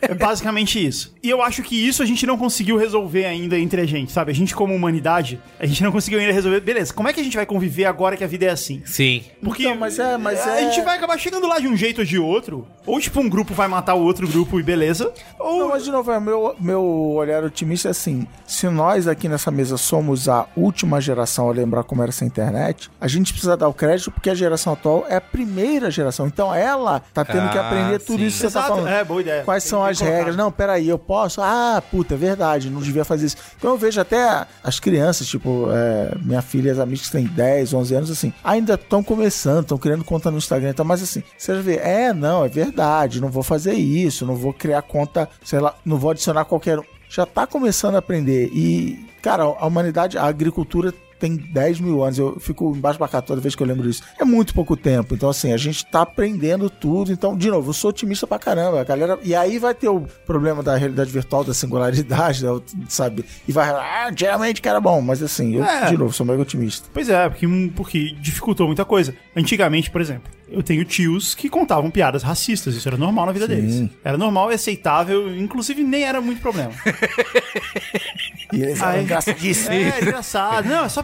É basicamente isso. E eu acho que isso a gente não conseguiu resolver ainda entre a gente, sabe? A gente como humanidade, a gente não conseguiu ainda resolver. Beleza, como é que a gente vai conviver agora que a vida é assim? Sim. Porque Então, mas é- mas a é- gente vai acabar chegando lá de um jeito ou de outro. Ou tipo, um grupo vai matar o outro grupo e beleza. Ou Não, mas de novo, é, meu, meu olhar otimista é assim: se nós aqui nessa mesa somos a última geração a lembrar como era essa internet, a gente precisa dar o crédito porque a geração atual é a primeira geração. Então ela tá tendo que Ah, aprender tudo sim. isso que você tá falando. é, boa ideia. Quais Tem- são as que colocar. regras? Não, peraí, eu posso? Ah, puta, é verdade, não devia fazer isso. Então eu vejo até as crianças, tipo, é, minha filha, as amigas que têm 10, 11 anos, assim, ainda estão começando, estão criando conta no Instagram, então, mas assim, você vê, é, não, é verdade, não vou fazer isso, não vou criar conta, sei lá, não vou adicionar qualquer um. Já tá começando a aprender e, cara, a humanidade, a agricultura tem 10 mil anos. Eu fico embaixo cara toda vez que eu lembro disso. É muito pouco tempo. Então, assim, a gente tá aprendendo tudo. Então, de novo, eu sou otimista pra caramba. A galera. E aí vai ter o problema da realidade virtual, da singularidade, da- sabe? E vai. Ah, geralmente que era bom. Mas assim, eu, É. de novo, sou mega otimista. Pois é, porque, porque dificultou muita coisa. Antigamente, por exemplo, eu tenho tios que contavam piadas racistas, isso era normal na vida Sim. deles. Era normal e aceitável, inclusive nem era muito problema. E eles eram engraçadíssimos. é, engraçado. Não, é só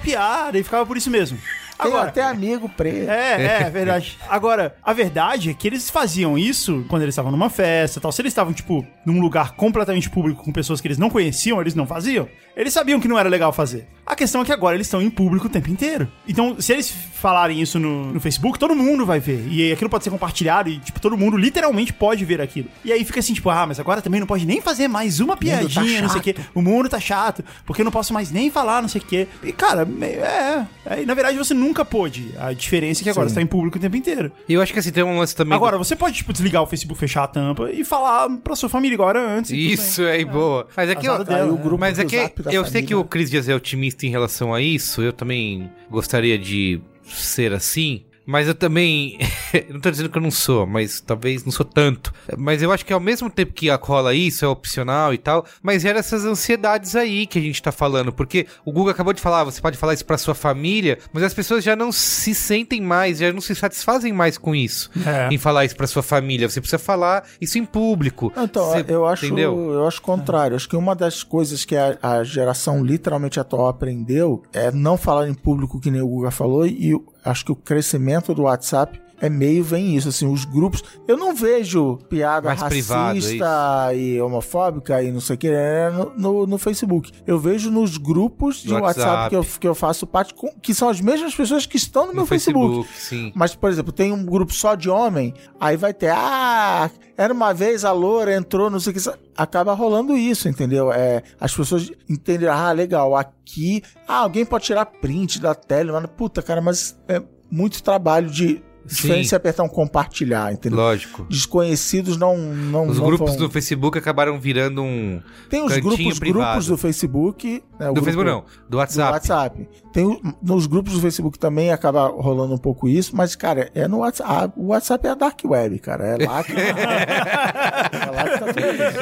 e ficava por isso mesmo. Tem Agora, até amigo preto. É, é, verdade. Agora, a verdade é que eles faziam isso quando eles estavam numa festa e tal. Se eles estavam, tipo, num lugar completamente público com pessoas que eles não conheciam, eles não faziam. Eles sabiam que não era legal fazer. A questão é que agora eles estão em público o tempo inteiro. Então, se eles falarem isso no, no Facebook, todo mundo vai ver. E aquilo pode ser compartilhado e, tipo, todo mundo literalmente pode ver aquilo. E aí fica assim, tipo, ah, mas agora também não pode nem fazer mais uma piadinha, não sei o quê. O mundo tá chato, porque eu não posso mais nem falar, não sei o quê. E, cara, é. é. na verdade, você nunca pôde. A diferença é que agora Sim. você tá em público o tempo inteiro. E eu acho que assim, tem um lance também. Agora, você pode, tipo, desligar o Facebook, fechar a tampa e falar pra sua família igual era antes. e Isso aí, boa. Mas é que, eu, dela, o grupo mas é que eu sei que o Cris Dias é otimista em relação a isso. Eu também gostaria de ser assim. Mas eu também. não tô dizendo que eu não sou, mas talvez não sou tanto. Mas eu acho que ao mesmo tempo que rola isso, é opcional e tal, mas gera essas ansiedades aí que a gente tá falando. Porque o Google acabou de falar, você pode falar isso pra sua família, mas as pessoas já não se sentem mais, já não se satisfazem mais com isso. É. Em falar isso pra sua família. Você precisa falar isso em público. Então, Você- eu acho, Entendeu? eu acho o contrário. Acho que uma das coisas que a, a geração literalmente atual aprendeu é não falar em público, que nem o Guga falou, e acho que o crescimento do WhatsApp é meio vem isso, assim, os grupos. Eu não vejo piada Mais privado, é racista e homofóbica e não sei o que é, no, no, no Facebook. Eu vejo nos grupos de WhatsApp, WhatsApp. que, eu, que eu faço parte, com- que são as mesmas pessoas que estão no, meu Facebook. sim. Mas, por exemplo, tem um grupo só de homem, aí vai ter, ah, era uma vez a loura entrou, não sei o que. Acaba rolando isso, entendeu? É, as pessoas entendem, ah, legal, aqui, ah, alguém pode tirar print da tela, mas, puta, cara, mas é muito trabalho de. Diferente se apertar um compartilhar, entendeu? Lógico. Desconhecidos não. não Os não grupos vão- do Facebook acabaram virando um. Tem os grupos, privado. grupos do Facebook. Né, do grupo- Facebook não, do do WhatsApp. WhatsApp. Tem nos grupos do Facebook também acaba rolando um pouco isso, mas, cara, é no WhatsApp. O WhatsApp é a Dark Web, cara. É lá que. é lá que tá tudo isso.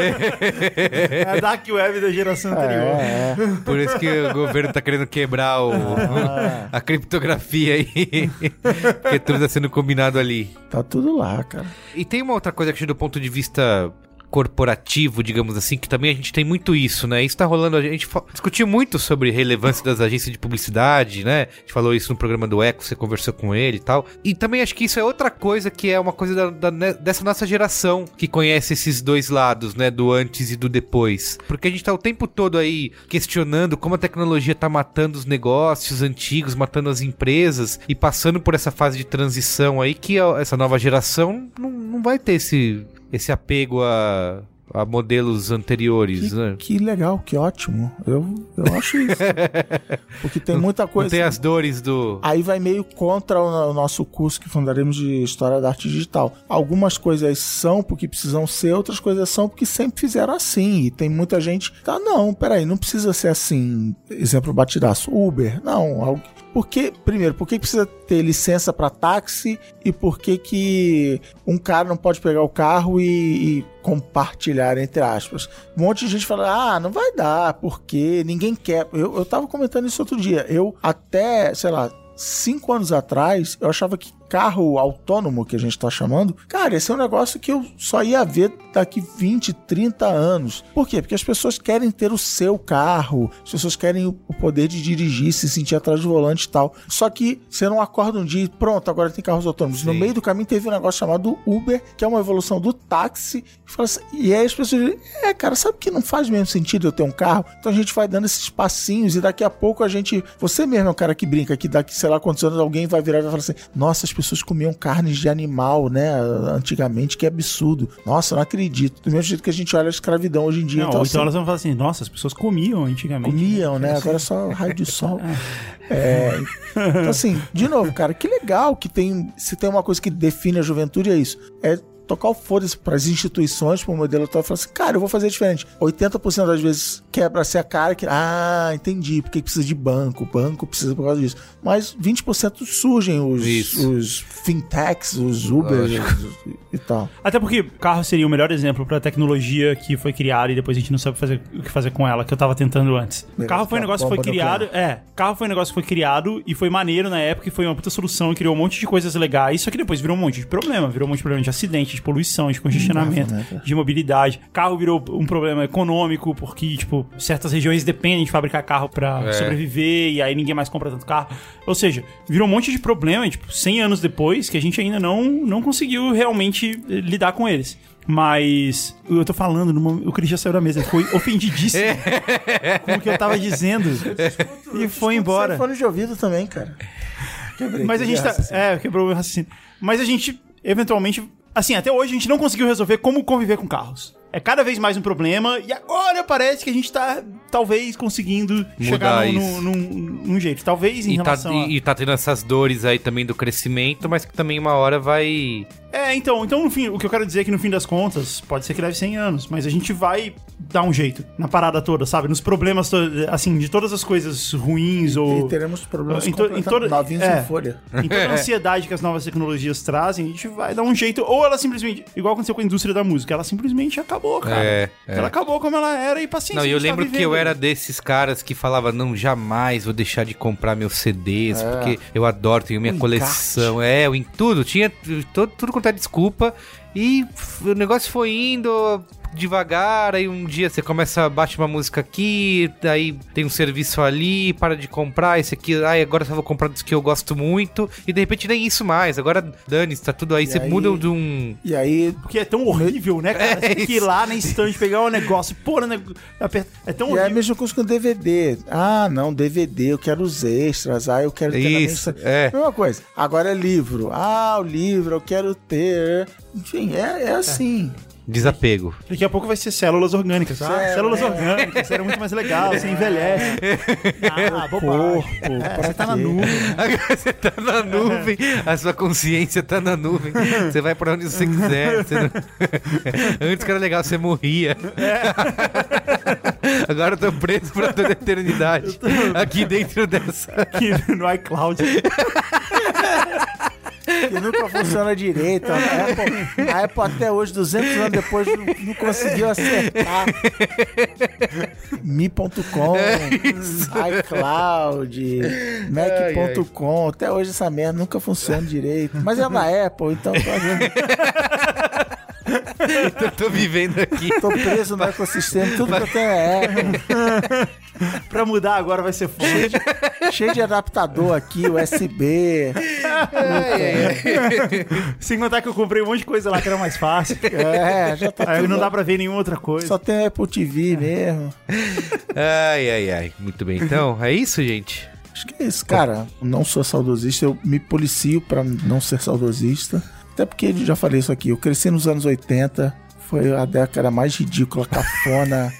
É a Dark Web da geração anterior. É, é. Por isso que o governo tá querendo quebrar o, Ah. a criptografia aí. Porque tudo tá sendo combinado ali. Tá tudo lá, cara. E tem uma outra coisa que do ponto de vista corporativo, digamos assim, que também a gente tem muito isso, né? Isso tá rolando, a gente discutiu muito sobre relevância das agências de publicidade, né? A gente falou isso no programa do Eco, você conversou com ele e tal. E também acho que isso é outra coisa que é uma coisa da- da- dessa nossa geração que conhece esses dois lados, né? Do antes e do depois. Porque a gente tá o tempo todo aí questionando como a tecnologia tá matando os negócios antigos, matando as empresas e passando por essa fase de transição aí que essa nova geração não, não vai ter esse, esse apego a, a modelos anteriores, né? Que, que legal, que ótimo. Eu, eu acho isso. Porque tem muita Não coisa. tem as dores do. Aí vai meio contra o, o nosso curso que fundaremos de História da Arte Digital. Algumas coisas são porque precisam ser, outras coisas são porque sempre fizeram assim. E tem muita gente. Tá, não, peraí, não precisa ser assim. Exemplo batidaço. Uber, não. algo- Por que, primeiro, por que precisa ter licença para táxi e por que que um cara não pode pegar o carro e, e compartilhar, entre aspas? Um monte de gente fala, ah, não vai dar, porque ninguém quer. Eu, eu tava comentando isso outro dia. Eu até, sei lá, cinco anos atrás, eu achava que carro autônomo, que a gente tá chamando, cara, esse é um negócio que eu só ia ver daqui 20, 30 anos. Por quê? Porque as pessoas querem ter o seu carro, as pessoas querem o poder de dirigir, se sentir atrás do volante e tal. Só que você não acorda um dia e pronto, agora tem carros autônomos. No Sim. meio do caminho teve um negócio chamado Uber, que é uma evolução do táxi. E, assim- e aí as pessoas dizem, é, cara, sabe que não faz mesmo sentido eu ter um carro? Então a gente vai dando esses passinhos e daqui a pouco a gente. Você mesmo é um cara que brinca que daqui, sei lá quantos anos, alguém vai virar e vai falar assim: Nossa, as pessoas comiam carnes de animal, né? Antigamente, que absurdo. Nossa, não acredito. Do mesmo jeito que a gente olha a escravidão hoje em dia. Não, então, assim, elas vão falar assim, nossa, as pessoas comiam antigamente. comiam, né? Agora é só raio de sol. É, então, assim, de novo, cara, que legal que tem. Se tem uma coisa que define a juventude, é isso. É tocar o foda-se pras instituições, pro modelo atual, e falar assim, cara, eu vou fazer diferente. 80% das vezes quebra-se a cara que, ah, entendi, porque precisa de banco, banco precisa por causa disso. Mas 20% surgem os, Isso. os fintechs, os Uber os- e tal. Até porque carro seria o melhor exemplo pra tecnologia que foi criada e depois a gente não sabe fazer, o que fazer com ela, que eu tava tentando antes. Melhor carro foi um a negócio que foi criado. É, carro foi um negócio que foi criado e foi maneiro na época e foi uma puta solução e criou um monte de coisas legais. Só que depois virou um monte de problema. Virou um monte de problema de acidente, de poluição, de congestionamento, Não, né? de mobilidade. Carro virou um problema econômico, porque, tipo, certas regiões dependem de fabricar carro pra É. sobreviver e aí ninguém mais compra tanto carro. Ou seja, virou um monte de problema, tipo, 100 anos depois, que a gente ainda não, não conseguiu realmente eh, lidar com eles. Mas eu tô falando, numa, o Cris já saiu da mesa, ele foi ofendidíssimo com o que eu tava dizendo e foi embora. Fone de ouvido também, cara. Quebrei, Mas a gente tá. É, quebrou o raciocínio. Mas a gente, eventualmente. Assim, até hoje a gente não conseguiu resolver como conviver com carros. É cada vez mais um problema, e agora parece que a gente tá, talvez, conseguindo chegar num, num, num- jeito. Talvez em E tá, relação a... e, e tá tendo essas dores aí também do crescimento, mas que também uma hora vai. É, então, então, no fim, o que eu quero dizer é que no fim das contas, pode ser que leve 100 anos, mas a gente vai dar um jeito na parada toda, sabe? Nos problemas, to- assim, de todas as coisas ruins ou... E teremos problemas Em to- em toda- novinhos é. em folha. Em toda a ansiedade que as novas tecnologias trazem, a gente vai dar um jeito. Ou ela simplesmente, igual aconteceu com a indústria da música, ela simplesmente acabou, cara. É, é. Ela acabou como ela era e paciência. Não, e eu tá lembro que eu era desses caras que falava, não, jamais vou deixar de comprar meus CDs, porque eu adoro, tenho minha Um coleção. É, eu em tudo, tinha tudo, tudo quanto é desculpa. E o negócio foi indo devagar, aí um dia você começa a baixar uma música aqui, aí tem um serviço ali, para de comprar, esse aqui, ai, agora eu só vou comprar dos que eu gosto muito, e de repente nem isso mais, agora dane tá tudo aí, E você aí- muda de um... E aí, Porque é tão horrível, né, cara? É Você tem que ir isso. lá na estante, pegar o negócio, pôr no negócio. apertar- É tão e é a horrível. mesma coisa com DVD. Ah, não, DVD, eu quero os extras. Ah, eu quero ter na Isso, minha- é. Mesma coisa. Agora é livro. Ah, o livro, eu quero ter. Enfim, é, é assim. Desapego. Daqui a pouco vai ser células orgânicas. Ah, Célula, células é. orgânicas, era muito mais legal, você envelhece. Ah, bobagem. É, você tá na nuvem. Agora você tá na nuvem, a sua consciência tá na nuvem. Você vai pra onde você quiser. você não- Antes que era legal, você morria. Agora eu tô preso pra toda a eternidade. Aqui dentro dessa. Aqui no iCloud. Que nunca funciona direito. A Apple, a Apple até hoje, 200 anos depois, não, não conseguiu acertar. Mi.com, iCloud, Mac.com. Até hoje essa merda nunca funciona direito. Mas é da Apple, então tô, Eu tô vivendo aqui. tô preso no ecossistema. Tudo que eu tenho é. Pra mudar agora vai ser foda. Cheio de adaptador aqui, USB. Sem contar que eu comprei um monte de coisa lá que era mais fácil. É, já tá Aí tudo não dá pra ver nenhuma outra coisa. Só tem Apple TV mesmo. Ai, ai, ai. Muito bem. Então, é isso, gente. Acho que é isso, cara. Não sou saudosista, eu me policio pra não ser saudosista. Até porque já falei isso aqui. Eu cresci nos anos 80, foi a década mais ridícula, cafona.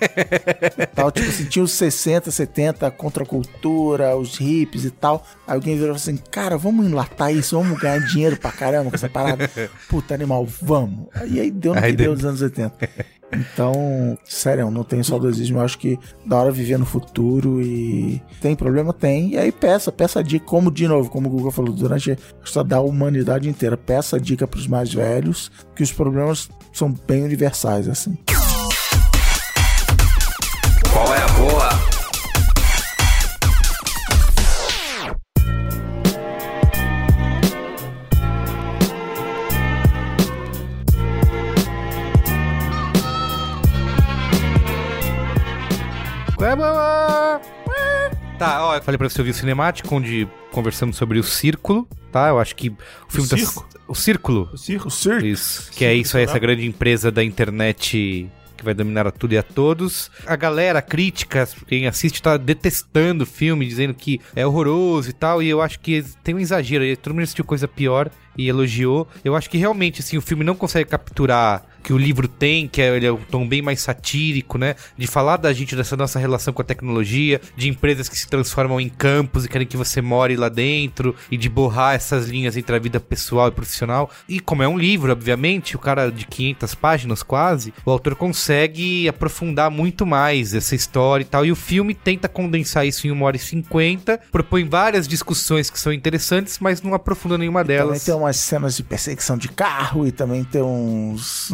tal. Tipo assim, tinha os 60, 70, contra a cultura, os hips e tal. Aí alguém virou assim: cara, vamos enlatar isso, vamos ganhar dinheiro pra caramba com essa parada. Puta animal, vamos. E aí deu no que deu nos anos 80. Então, sério, não tenho saudosismo. Eu acho que da hora viver no futuro e tem problema? Tem. E aí peça, peça dica, como de novo, como o Google falou, durante a história da humanidade inteira, peça dica pros mais velhos, que os problemas são bem universais, assim. Tá, ó, eu falei pra você ouvir o cinemático, onde conversamos sobre o círculo, tá? Eu acho que o filme tá. circo? O círculo. O circo. Isso. Que é isso aí, essa grande empresa da internet que vai dominar a tudo e a todos. A galera, a crítica, quem assiste tá detestando o filme, dizendo que é horroroso e tal, e eu acho que tem um exagero aí. Todo mundo assistiu coisa pior e elogiou. Eu acho que realmente, assim, o filme não consegue capturar que o livro tem, que é, ele é um tom bem mais satírico, né? De falar da gente, dessa nossa relação com a tecnologia, de empresas que se transformam em campos e querem que você more lá dentro, e de borrar essas linhas entre a vida pessoal e profissional. E como é um livro, obviamente, o cara de 500 páginas quase, o autor consegue aprofundar muito mais essa história e tal. E o filme tenta condensar isso em 1 hora e 50, propõe várias discussões que são interessantes, mas não aprofunda nenhuma Também delas. tem umas cenas de perseguição de carro e também tem uns.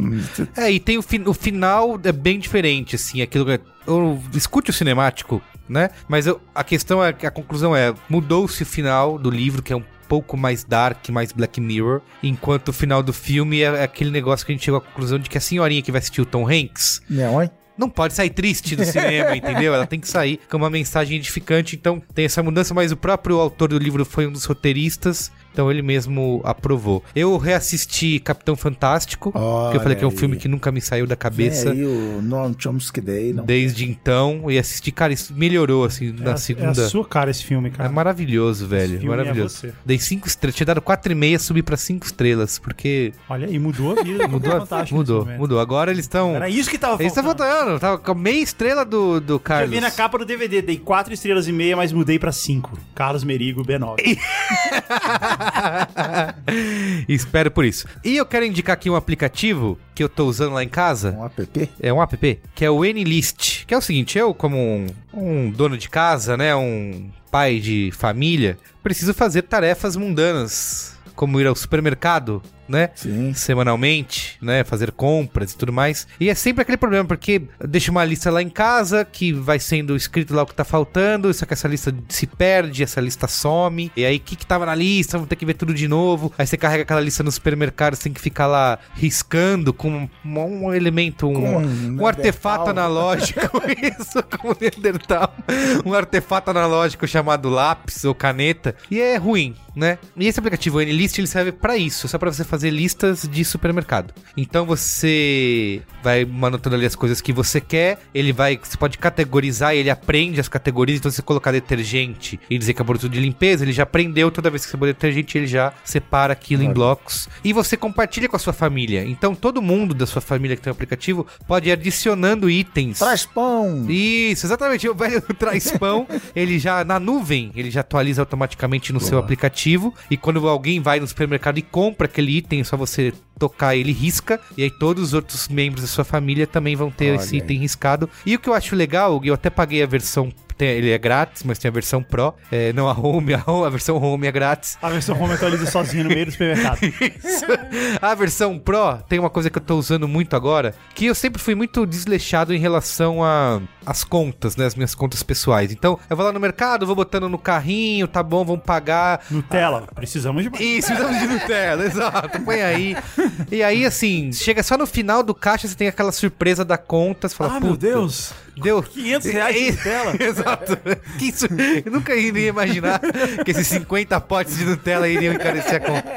É, e tem o, fi- o final é bem diferente, assim, aquilo que... Eu escute o cinemático, né? Mas eu- a questão é que a conclusão é, mudou-se o final do livro, que é um pouco mais dark, mais Black Mirror, enquanto o final do filme é, é aquele negócio que a gente chegou à conclusão de que a senhorinha que vai assistir o Tom Hanks Não, hein? não pode sair triste do cinema, entendeu? Ela tem que sair com uma mensagem edificante, então tem essa mudança, mas o próprio autor do livro foi um dos roteiristas, então ele mesmo aprovou. Eu reassisti Capitão Fantástico, que eu falei que é um Olha filme que nunca me saiu da Vem cabeça. aí o Noam Chomsky Day. Não. Desde então, e assisti, cara, isso melhorou, assim, É, na a- segunda. é a sua cara esse filme, É cara. maravilhoso, velho. filme é Maravilhoso. você. Dei cinco estrelas. Tinha dado quatro e meia, subi pra cinco estrelas. Porque Olha aí, mudou a vida. mudou. a- Fantástico mudou, mudou. Agora eles estão. Era isso que tava Eles estão faltando. faltando. Tava com meia estrela do, do Eu Carlos. vi na capa do DVD, dei 4 estrelas e meia, mas mudei pra 5. Carlos Merigo, B9. Espero por isso. E eu quero indicar aqui um aplicativo que eu tô usando lá em casa. Um app? É um app, que é o Nlist. Que é o seguinte, eu como um, um dono de casa, né, um pai de família, preciso fazer tarefas mundanas, como ir ao supermercado, né? Sim. semanalmente, né, fazer compras e tudo mais. E é sempre aquele problema, porque deixa uma lista lá em casa que vai sendo escrito lá o que tá faltando, só que essa lista se perde, essa lista some. E aí o que que tava na lista, vamos ter que ver tudo de novo. Aí você carrega aquela lista no supermercado, você tem que ficar lá riscando com um, um elemento, um, Com um um artefato analógico, isso, como Neandertal. Um artefato analógico chamado lápis ou caneta. E é ruim, né? E esse aplicativo o Nlist ele serve pra isso, só pra você fazer listas de supermercado. Então você vai anotando ali as coisas que você quer, ele vai, você pode categorizar, ele aprende as categorias, então você colocar detergente e dizer que é produto de limpeza, ele já aprendeu toda vez que você põe detergente, ele já separa aquilo em blocos e você compartilha com a sua família. Então todo mundo da sua família que tem o aplicativo pode ir adicionando itens. Traz pão. Isso, exatamente. O velho traz pão, ele já na nuvem, ele já atualiza automaticamente no seu aplicativo. E quando alguém vai no supermercado e compra aquele item, é só você tocar ele risca. E aí todos os outros membros da sua família também vão ter Olha esse aí. item riscado. E o que eu acho legal, eu até paguei a versão. tem- Ele é grátis, mas tem a versão Pro. É, não a Home, a, home, a versão Home é grátis. A versão home atualiza sozinha no meio do supermercado. Isso. A versão Pro tem uma coisa que eu tô usando muito agora, que eu sempre fui muito desleixado em relação a as contas, né, as minhas contas pessoais. Então, eu vou lá no mercado, vou botando no carrinho, tá bom, vamos pagar. Nutella, precisamos de. Isso, precisamos de Nutella, exato, põe aí. E aí, assim, chega só no final do caixa, você tem aquela surpresa da conta, você fala, Ah, meu "Puta, Deus. Deu 500 reais de Nutella? Exato. Que isso, eu nunca iria imaginar que esses 50 potes de Nutella iriam encarecer a conta.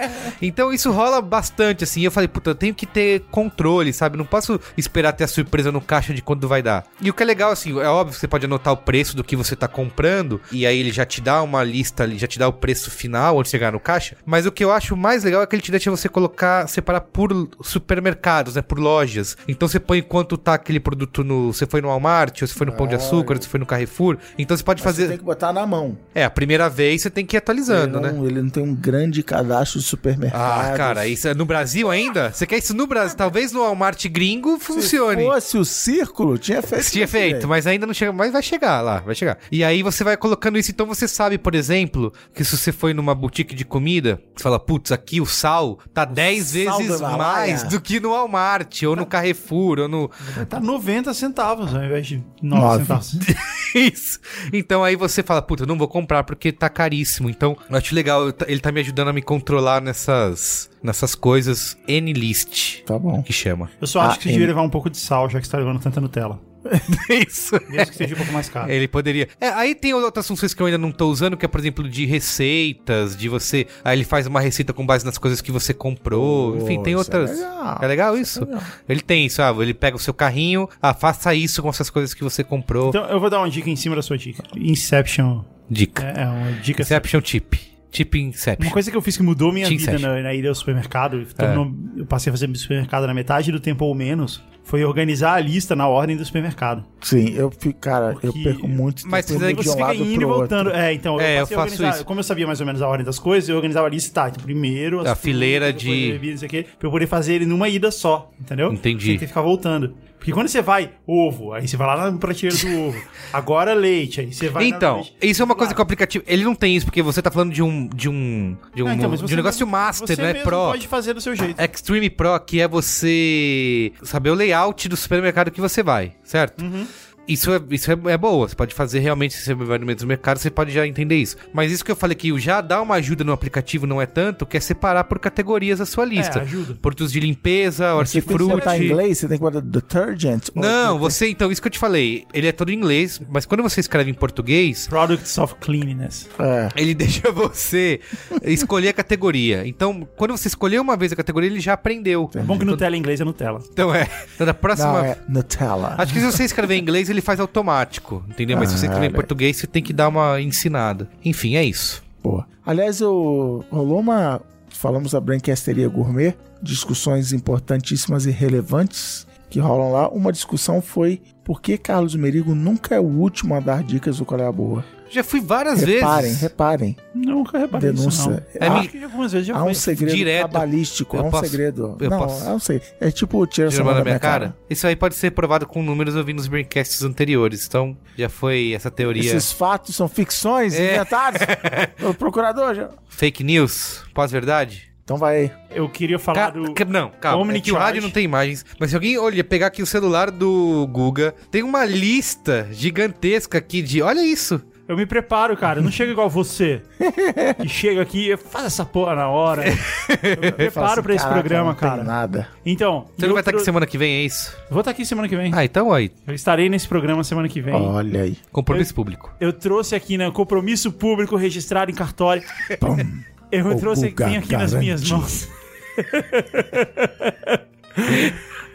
Então isso rola bastante, assim. Eu falei, puta, eu tenho que ter controle, sabe? Não posso esperar ter a surpresa no caixa de quando vai dar. E o que é legal, assim, é óbvio que você pode anotar o preço do que você tá comprando, e aí ele já te dá uma lista ali, já te dá o preço final onde chegar no caixa. Mas o que eu acho mais legal é que ele te deixa você colocar, separar por supermercados, né? Por lojas. Então você põe quanto tá aquele produto no. Você foi no Walmart, ou você foi no Pão de Açúcar, ou você foi no Carrefour. Então você pode Mas fazer. Você tem que botar na mão. É, a primeira vez você tem que ir atualizando, ele, né? não, ele não tem um grande cadastro de supermercados. Ah, cara, isso é no Brasil ainda? Você quer isso no Brasil? Talvez no Walmart gringo funcione. Se fosse o círculo, tinha feito. Tinha feito, mas ainda não chega. Mas vai chegar lá, vai chegar. E aí você vai colocando isso. Então você sabe, por exemplo, que se você foi numa boutique de comida, você fala, putz, aqui o sal tá 10 sal vezes mais do que no Walmart, ou no Carrefour, ou no. Tá 90 centavos ao invés de 9 Nove. centavos. Isso. Então aí você fala, puta, eu não vou comprar porque tá caríssimo. Então, eu acho legal, ele tá me ajudando a me controlar nessas, nessas coisas N-list, Tá bom. que chama. Eu só acho Ah, que você em- devia levar um pouco de sal, já que você tá levando tanta Nutella. Isso. Mesmo que seja um pouco mais caro. Ele poderia. É, aí tem outras funções que eu ainda não tô usando, que é, por exemplo, de receitas, de você. Aí ele faz uma receita com base nas coisas que você comprou. Pô, Enfim, tem é outras. legal. É legal isso? legal. Ele tem isso, ah, ele pega o seu carrinho, ah, faça isso com essas coisas que você comprou. Então eu vou dar uma dica em cima da sua dica. Inception Dica. é é uma dica. Inception Tip. Tipo Inception. Uma coisa que eu fiz que mudou minha Team vida na, na ida ao supermercado, tornou- eu passei a fazer supermercado na metade do tempo ou menos, foi organizar a lista na ordem do supermercado. Sim, eu fico, cara, eu Porque- perco muito Mas tempo E de você um fica indo e voltando. outro. É, então, É, eu faço organizar- isso. Como eu sabia mais ou menos a ordem das coisas, eu organizava a lista, tá, então primeiro... A fileira de- a bebida, não sei o quê, pra eu poder fazer ele numa ida só, entendeu? Entendi. Sem ter que ficar voltando. Porque quando você vai, ovo, aí você vai lá na prateleira do ovo. Agora leite, aí você vai Então, leite. isso é uma coisa Lá. que o aplicativo. Ele não tem isso, porque você tá falando de um. de um. de um, Ah, então, mas de você um negócio mesmo- master, você não é mesmo pro. pode fazer do seu jeito. Extreme Pro, que é você saber o layout do supermercado que você vai, certo? Uhum. Isso, é, isso é, é boa, você pode fazer realmente, se você vai no mesmo mercado, você pode já entender isso. Mas isso que eu falei que já dá uma ajuda no aplicativo, não é tanto, que é separar por categorias a sua lista. É, ajuda. Produtos de limpeza, Você tem que botar em hortifruti... inglês, você tem que botar detergent. Não, você, então, isso que eu te falei, ele é todo em inglês, mas quando você escreve em português, Products of Cleanliness. É. ele deixa você escolher a categoria. Então, quando você escolher uma vez a categoria, ele já aprendeu. É bom que Nutella em inglês é Nutella. Então é. Então, da próxima. Não, é Nutella. Acho que se você escrever em inglês, ele faz automático. Entendeu? Mas se você escrever em português, você tem que dar uma ensinada. Enfim, é isso. Boa. Aliás, eu, rolou uma. Falamos da Branquesteria Gourmet, discussões importantíssimas e relevantes que rolam lá. Uma discussão foi por que Carlos Merigo nunca é o último a dar dicas do Qual é a Boa. Já fui várias Reparem, vezes. reparem. Nunca reparei Denúncia. isso, não. É, que algumas vezes já Há um segredo Direto. cabalístico, há Eu um posso- segredo. eu não, posso- é um segredo. É tipo tira essa da minha cara. cara. Isso aí pode ser provado com números ouvindo os braincasts anteriores. Então, já foi essa teoria. Esses fatos são ficções É. inventadas pelo procurador. já. Fake news, pós-verdade. Então vai aí. Eu queria falar Ca- do... Não, calma. É que o rádio não tem imagens. Mas se alguém olha, pegar aqui o celular do Guga, tem uma lista gigantesca aqui de. Olha isso! Eu me preparo, cara. Eu não chego igual você. que chega aqui e faz essa porra na hora. Eu me preparo assim, pra esse "Caraca, programa, não tem cara. nada. Então... Você não vai estar eu aqui semana que vem, é isso? Vou estar aqui semana que vem. Ah, então aí. Eu estarei nesse programa semana que vem. Olha aí. Compromisso público. Eu trouxe aqui, né, compromisso público registrado em cartório. Eu O trouxe tenho aqui nas minhas mãos.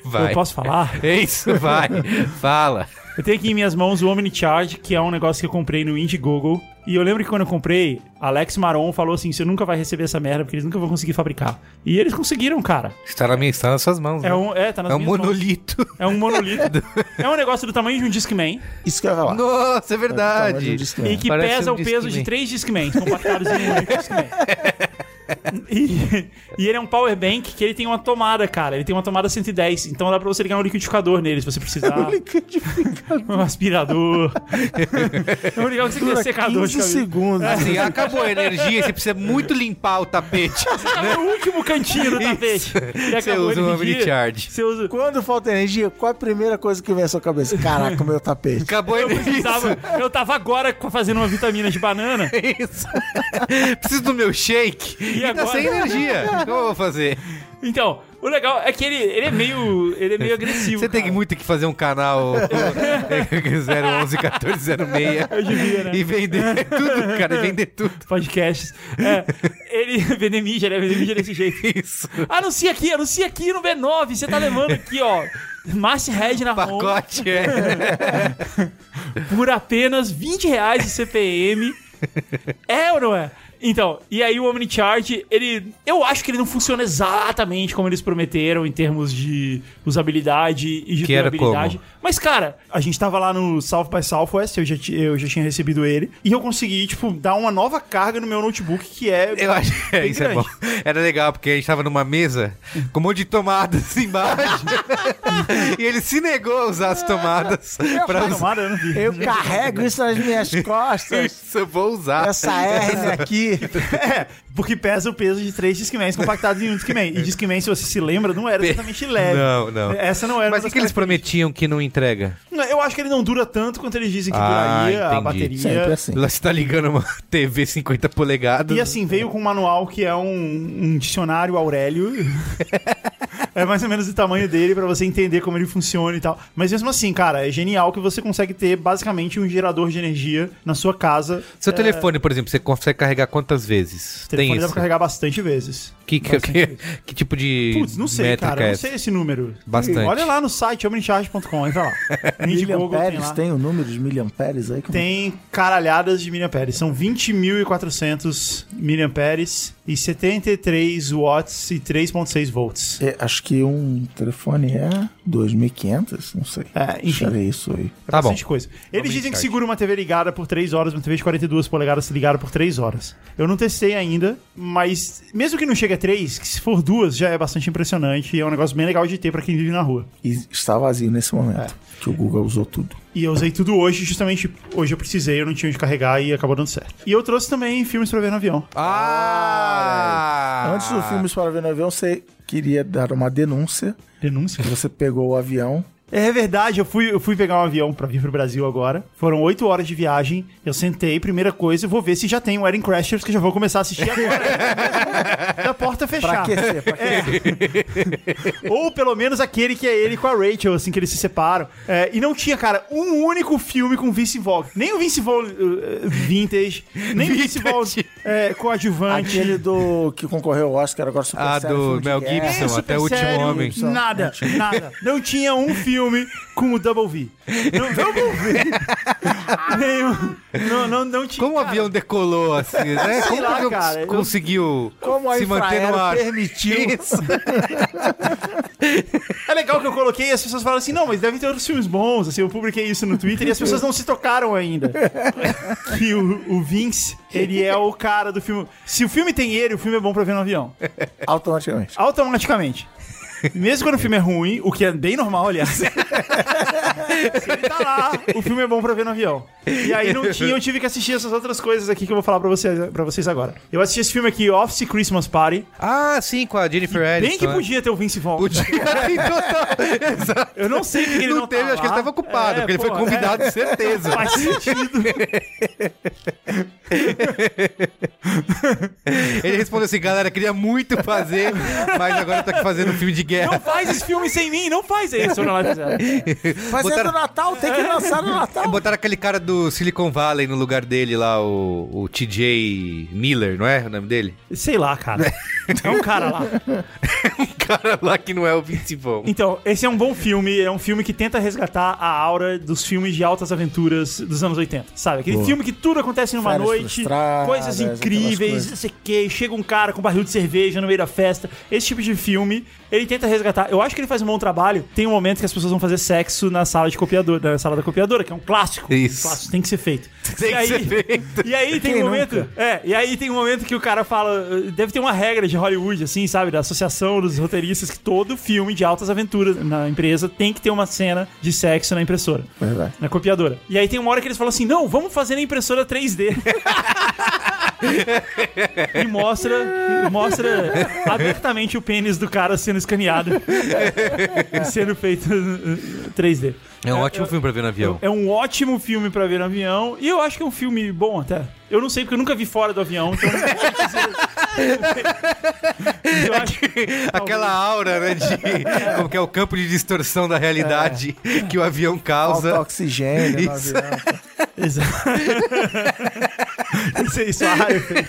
Vai. Eu posso falar? É isso, vai. Fala. Eu tenho aqui em minhas mãos o Omnicharge, que é um negócio que eu comprei no Indiegogo. E eu lembro que quando eu comprei, Alex Maron falou assim: você nunca vai receber essa merda, porque eles nunca vão conseguir fabricar. E eles conseguiram, cara. Está, na minha, está nas suas mãos. É né? um, é, tá nas É um minhas mãos. monolito. É um monolito. é um negócio do tamanho de um Discman Isso que eu ia falar. Nossa, é um verdade. Discman. e que Parece pesa um o peso de três Discmans compactados em um Discman. E, e ele é um power bank que ele tem uma tomada, cara. Ele tem uma tomada 110. Então dá pra você ligar um liquidificador nele se você precisar. um aspirador. Vamos ligar o que você Dura secador de 15 cabelo. segundos. Assim, acabou a energia, você precisa muito limpar o tapete. É o último cantinho do tapete. Você usa um energia. Omnicharge. Você usa. Quando falta energia, qual é a primeira coisa que vem à sua cabeça? Caraca, o meu tapete. Acabou a Eu energia. precisava. Eu tava agora fazendo uma vitamina de banana. Isso. Preciso do meu shake. E, tá agora? sem energia. O que eu vou fazer? Então, o legal é que ele, ele é meio. Ele é meio agressivo. Você tem cara. muito que fazer um canal 011 1406 Eu devia, né? e vender tudo, cara, e vender tudo. Podcasts. É, ele vender mídia, né? Vender mídia desse jeito. Isso. Anuncia aqui, anuncia aqui no B9. Você tá levando aqui, ó. Mass Red na Home Pacote é. por apenas 20 reais de CPM. É ou não é? Então, e aí o Omnicharge, ele. Eu acho que ele não funciona exatamente como eles prometeram em termos de usabilidade e de Que era durabilidade. como? Mas, cara, a gente tava lá no South by Southwest, eu já, eu já tinha recebido ele, e eu consegui, tipo, dar uma nova carga no meu notebook, que é. Eu acho que bem isso é grande. bom. Era legal, porque a gente tava numa mesa com um monte de tomadas embaixo. e ele se negou a usar as tomadas pra usar. Tomada, eu não vi. Eu carrego isso nas minhas costas. Isso eu vou usar. Essa hernia aqui. É, porque pesa o peso de três Discmans compactados em um Discman. E Discman, se você se lembra, não era exatamente leve. Não, não. Essa não era Mas o que, que eles prometiam que não entrega? Eu acho que ele não dura tanto quanto eles dizem que Ah, duraria a entendi. bateria. Sempre assim. Lá você tá ligando uma TV 50 polegadas. E assim, veio com um manual que é um, um dicionário Aurélio. é mais ou menos o tamanho dele pra você entender como ele funciona e tal. Mas mesmo assim, cara, é genial que você consegue ter basicamente um gerador de energia na sua casa. Seu telefone, por exemplo, você consegue carregar quantas vezes? O telefone Tem dá isso? pra carregar bastante vezes. Que, que, que, que tipo de Putz, não sei, métrica cara. é Eu não sei esse número. Bastante. Olha lá no site omnicharge.com, entra lá. Indiegogo tem Miliamperes, lá. tem o número de miliamperes aí? Como- Tem caralhadas de miliamperes. São 20.400 miliamperes e 73 watts e 3.6 volts. É, acho que um telefone é 2.500, não sei. É, enfim. Era isso aí. É Tá bom. bastante coisa. Eles dizem que segura uma TV ligada por 3 horas, uma TV de 42 polegadas ligada por 3 horas. Eu não testei ainda, mas mesmo que não chegue a 3, que se for duas já é bastante impressionante e é um negócio bem legal de ter pra quem vive na rua. E está vazio nesse momento, que o Google usou tudo. E eu usei tudo hoje, justamente hoje eu precisei, eu não tinha onde carregar e acabou dando certo. E eu trouxe também filmes pra ver no avião. Ah! Antes do filme para ver no avião, você queria dar uma denúncia Denúncia? que você pegou o avião. É verdade, eu fui, eu fui pegar um avião pra vir pro Brasil agora. Foram oito horas de viagem. Eu sentei, primeira coisa, eu vou ver se já tem o Wedding Crashers, que eu já vou começar a assistir agora. da porta Pra fechar. aquecer, pra aquecer. Ou pelo menos aquele que é ele com a Rachel, assim, que eles se separam. É, e não tinha, cara, um único filme com Vince Vaughn. Nem o Vince Vaughn uh, vintage, nem o Vince Vaughn é, coadjuvante. Aquele do que concorreu ao Oscar agora super Ah, sério, do Mel. Gibson. É, até o último sério, homem. Nada, nada. Não tinha um filme com o Double V. Não, Double V. Nenhum. Não, não, não tinha. Como o cara. avião decolou assim, né? Sei Como lá, o avião cara, eu- conseguiu Como a se manter no ar? permitiu. Isso. É legal que eu coloquei e as pessoas falam assim: não, mas devem ter outros filmes bons. Assim, eu publiquei isso no Twitter e as pessoas não se tocaram ainda. que o, o Vince, ele é o cara do filme. Se o filme tem ele, o filme é bom pra ver no avião. Automaticamente. Automaticamente. Mesmo quando o filme é ruim, o que é bem normal, aliás. Se ele tá lá, o filme é bom pra ver no avião. E aí não tinha, eu tive que assistir essas outras coisas aqui que eu vou falar pra vocês, pra vocês agora. Eu assisti esse filme aqui, Office Christmas Party. Ah, sim, com a Jennifer Aniston. Bem que né? podia ter o Vince Vaughn. Podia. Exato. Eu não sei porque ele não, Não teve, tá acho que ele lá. estava ocupado, É, porque ele foi pô, convidado, é. certeza. Faz sentido. Ele respondeu assim, galera, queria muito fazer, mas agora tá aqui fazendo um filme de Não guerra. faz esse filme sem mim, não faz isso. Não, não. Fazendo Botaram- Natal, tem que lançar no Natal. Botaram aquele cara do Silicon Valley no lugar dele lá, o, o TJ Miller, não é o nome dele? Sei lá, cara. É um cara lá. Um cara lá que não é o Vince Vaughn. Então, esse é um bom filme. É um filme que tenta resgatar a aura dos filmes de altas aventuras dos anos 80. Sabe? Aquele Boa. filme que tudo acontece numa Férias noite, coisas incríveis, não sei o quê. Chega um cara com um barril de cerveja no meio da festa. Esse tipo de filme, ele tenta resgatar. Eu acho que ele faz um bom trabalho. Tem um momento que as pessoas vão fazer sexo na sala de copiador, na sala da copiadora, que é um clássico. Isso. Um clássico, tem que ser feito. Tem E que aí- ser feito. E aí tem Quem um momento. nunca? É, e aí tem um momento que o cara fala. Deve ter uma regra de Hollywood, assim, sabe? Da associação dos roteiristas, que todo filme de altas aventuras na empresa tem que ter uma cena de sexo na impressora. Verdade. Na copiadora. E aí tem uma hora que eles falam assim: não, vamos fazer na impressora 3D. e mostra, e mostra abertamente o pênis do cara sendo escaneado. sendo feito uh, 3D. É um ótimo filme pra ver no avião. É um ótimo filme pra ver no avião. E eu acho que é um filme bom até. Eu não sei, porque eu nunca vi fora do avião. Então eu não eu acho que Aquela aura, né, de como que é o campo de distorção da realidade que o avião Falta causa. oxigênio no Isso. avião. Exato. Isso, isso é raio, feio.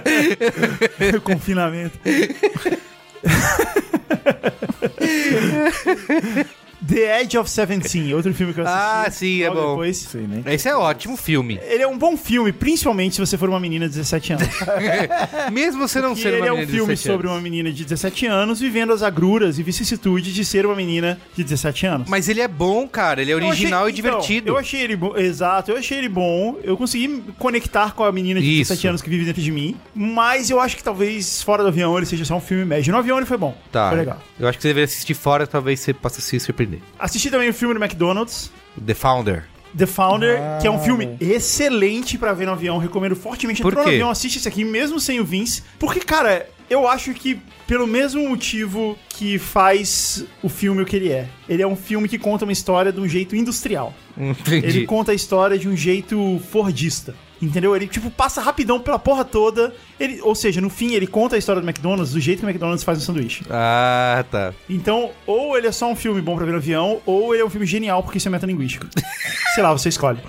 Confinamento. The Edge of Seventeen, outro filme que eu assisti. Ah, sim, é logo bom. Depois. Sei nem. Esse é ótimo filme. Ele é um bom filme, principalmente se você for uma menina de 17 anos. Mesmo você não ser ele uma é um menina filme 17 sobre anos. uma menina de 17 anos vivendo as agruras e vicissitudes de ser uma menina de 17 anos. Mas ele é bom, cara. Ele é original achei- e então, divertido. eu achei ele bom, exato, eu achei ele bom. Eu consegui me conectar com a menina de Isso. 17 anos que vive dentro de mim. Mas eu acho que talvez fora do avião ele seja só um filme médio. No avião ele foi bom. Tá. Foi legal. Eu acho que você deveria assistir fora, talvez você possa se surpreender. Assisti também o filme do McDonald's. The Founder. The Founder, Ah, que é um filme bom. excelente pra ver no avião, recomendo fortemente. Por Entrou no quê? avião, assiste esse aqui, mesmo sem o Vince. Porque, cara, eu acho que pelo mesmo motivo que faz o filme o que ele é. Ele é um filme que conta uma história de um jeito industrial. Entendi. Ele conta a história de um jeito fordista. Entendeu? Ele, tipo, passa rapidão pela porra toda. Ele, ou seja, no fim, ele conta a história do McDonald's do jeito que o McDonald's faz um sanduíche. Ah, tá. Então, ou ele é só um filme bom pra ver no avião, ou ele é um filme genial porque isso é metalinguístico. Sei lá, você escolhe.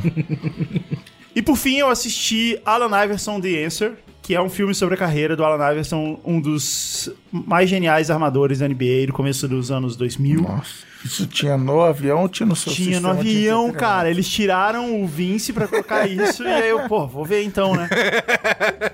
e por fim, eu assisti Alan Iverson The Answer, que é um filme sobre a carreira do Alan Iverson, um dos mais geniais armadores da NBA do começo dos anos 2000. Nossa. Isso tinha no avião ou tinha no seu Tinha no avião, cara. Eles tiraram o Vince pra colocar isso. e aí eu, pô, vou ver então, né?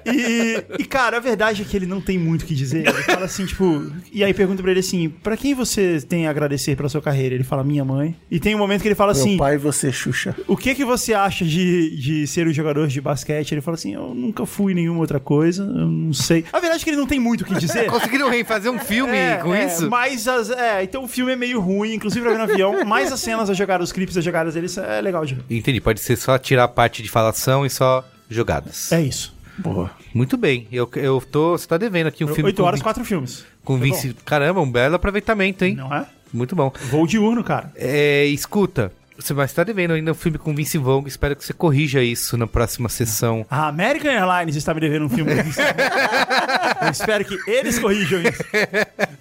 E, e, cara, a verdade é que ele não tem muito o que dizer. Ele fala assim, tipo. E aí pergunta pra ele assim: pra quem você tem a agradecer pela sua carreira? Ele fala, minha mãe. E tem um momento que ele fala Meu assim: pai e você, Xuxa. o que que você acha de, de ser um jogador de basquete? Ele fala assim: eu nunca fui nenhuma outra coisa, eu não sei. A verdade é que ele não tem muito o que dizer. Conseguiram fazer um filme É, com é, isso? Mas as, é, então o filme é meio ruim, inclusive pra ver no avião, mas as cenas, as jogadas, os clipes, as jogadas deles é legal de ver. Entendi, pode ser só tirar a parte de falação e só jogadas. É isso. Boa. Muito bem, eu, eu tô. Você tá devendo aqui um filme 8 com, horas, 4 filmes. com Foi Vince. Caramba, um belo aproveitamento, hein? Não é? Muito bom. Voo diurno, cara. É, escuta, você vai estar devendo ainda um filme com Vince Vaughn. Espero que você corrija isso na próxima sessão. A American Airlines está me devendo um filme. do Vince Vaughn. Eu espero que eles corrijam isso.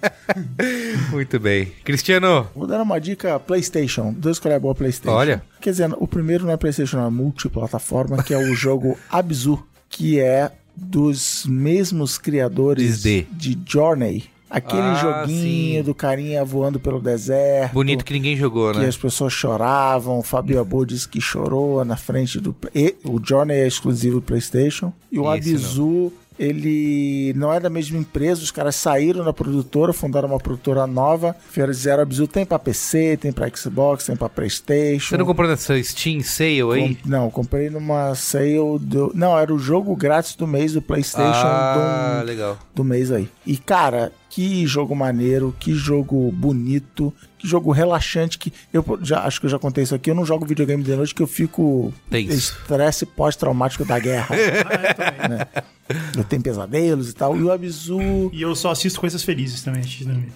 Muito bem. Cristiano, Vou dar uma dica PlayStation. Dois escolher a boa PlayStation. Olha. Quer dizer, o primeiro não é PlayStation, é multiplataforma, que é o jogo Abzu, que é dos mesmos criadores de Journey. Aquele Ah, joguinho sim. do carinha voando pelo deserto. bonito que ninguém jogou, que né? as pessoas choravam. O Fabio Abo disse que chorou na frente do. e- o Journey é exclusivo do PlayStation. E o Esse Abzu, ele não é da mesma empresa. Os caras saíram da produtora, fundaram uma produtora nova. Fizeram Abzu. Tem pra PC, tem pra Xbox, tem pra PlayStation. Você não comprou nessa Steam Sale aí? Com- não, comprei numa sale do. Não, era o jogo grátis do mês do PlayStation ah, do, legal. do mês aí. E, cara, que jogo maneiro, que jogo bonito, que jogo relaxante. que Eu já acho que eu já contei isso aqui. Eu não jogo videogame de noite que eu fico Tenso. estresse pós-traumático da guerra. né? Eu tenho pesadelos e tal. E o Abzu. E eu só assisto coisas felizes também.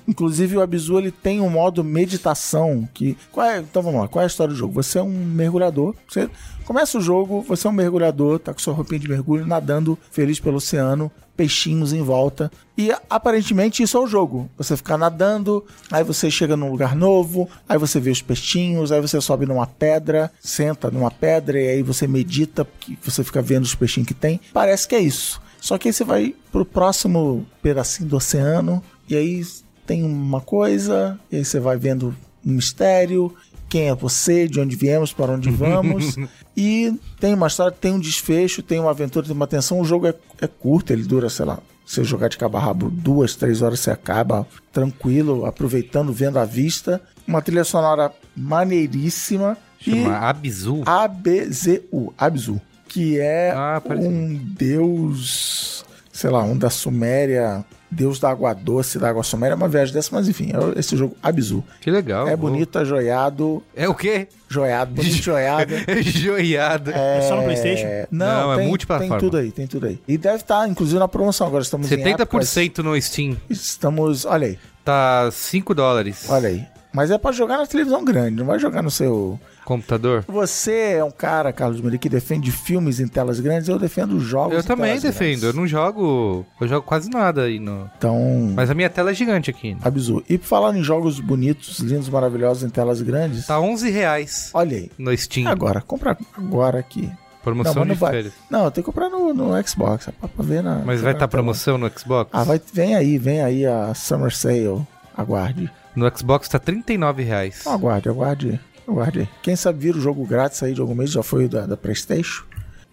Inclusive, o Abzu ele tem um modo meditação. que qual é, Então vamos lá, qual é a história do jogo? Você é um mergulhador. Você começa o jogo, você é um mergulhador, tá com sua roupinha de mergulho, nadando feliz pelo oceano, peixinhos em volta. E aparentemente isso é o jogo. Você fica nadando, aí você chega num lugar novo, aí você vê os peixinhos, aí você sobe numa pedra, senta numa pedra e aí você medita, porque você fica vendo os peixinhos que tem. Parece que é isso. Só que aí você vai pro próximo pedacinho do oceano e aí tem uma coisa, e aí você vai vendo um mistério, quem é você, de onde viemos, para onde vamos. e tem uma história, tem um desfecho, tem uma aventura, tem uma tensão. O jogo é, é curto, ele dura, sei lá, se jogar de cabo a rabo duas, três horas, você acaba tranquilo, aproveitando, vendo a vista. Uma trilha sonora maneiríssima. E Chama Abzu. ABZU, Abzu, que é Ah, um deus, sei lá, um da Suméria, deus da água doce, da água suméria, é uma viagem dessa, mas enfim, é esse jogo Abzu. Que legal. é bonito, é joiado, É o quê? joiado, bonito, joiado. É joiado. É só no PlayStation? É, não, Não, é tem, multiplataforma. Tem tudo aí, tem tudo aí. E deve estar, inclusive, na promoção agora. Estamos em épocas- 70% no Steam. Estamos, olha aí, Tá 5 dólares. olha aí. Mas é pra jogar na televisão grande, não vai jogar no seu Computador. Você é um cara, Carlos Miri, que defende filmes em telas grandes, eu defendo jogos Eu em também telas defendo. Eu grandes. não jogo. Eu jogo quase nada aí no. Então, Mas a minha tela é gigante aqui. absurdo. E por falar em jogos bonitos, lindos, maravilhosos em telas grandes, Tá 11 reais olha aí. no Steam. Agora, compra agora aqui. Promoção não, de não férias. Não, tem que comprar no, no Xbox, pra, pra ver na. Mas vai estar tá promoção no Xbox? Ah, vai, vem aí, vem aí a Summer Sale. Aguarde. No Xbox tá 39 reais. Não, aguarde, aguarde. Aguarde. Quem sabe vira o jogo grátis aí de algum mês, já foi da, da PlayStation.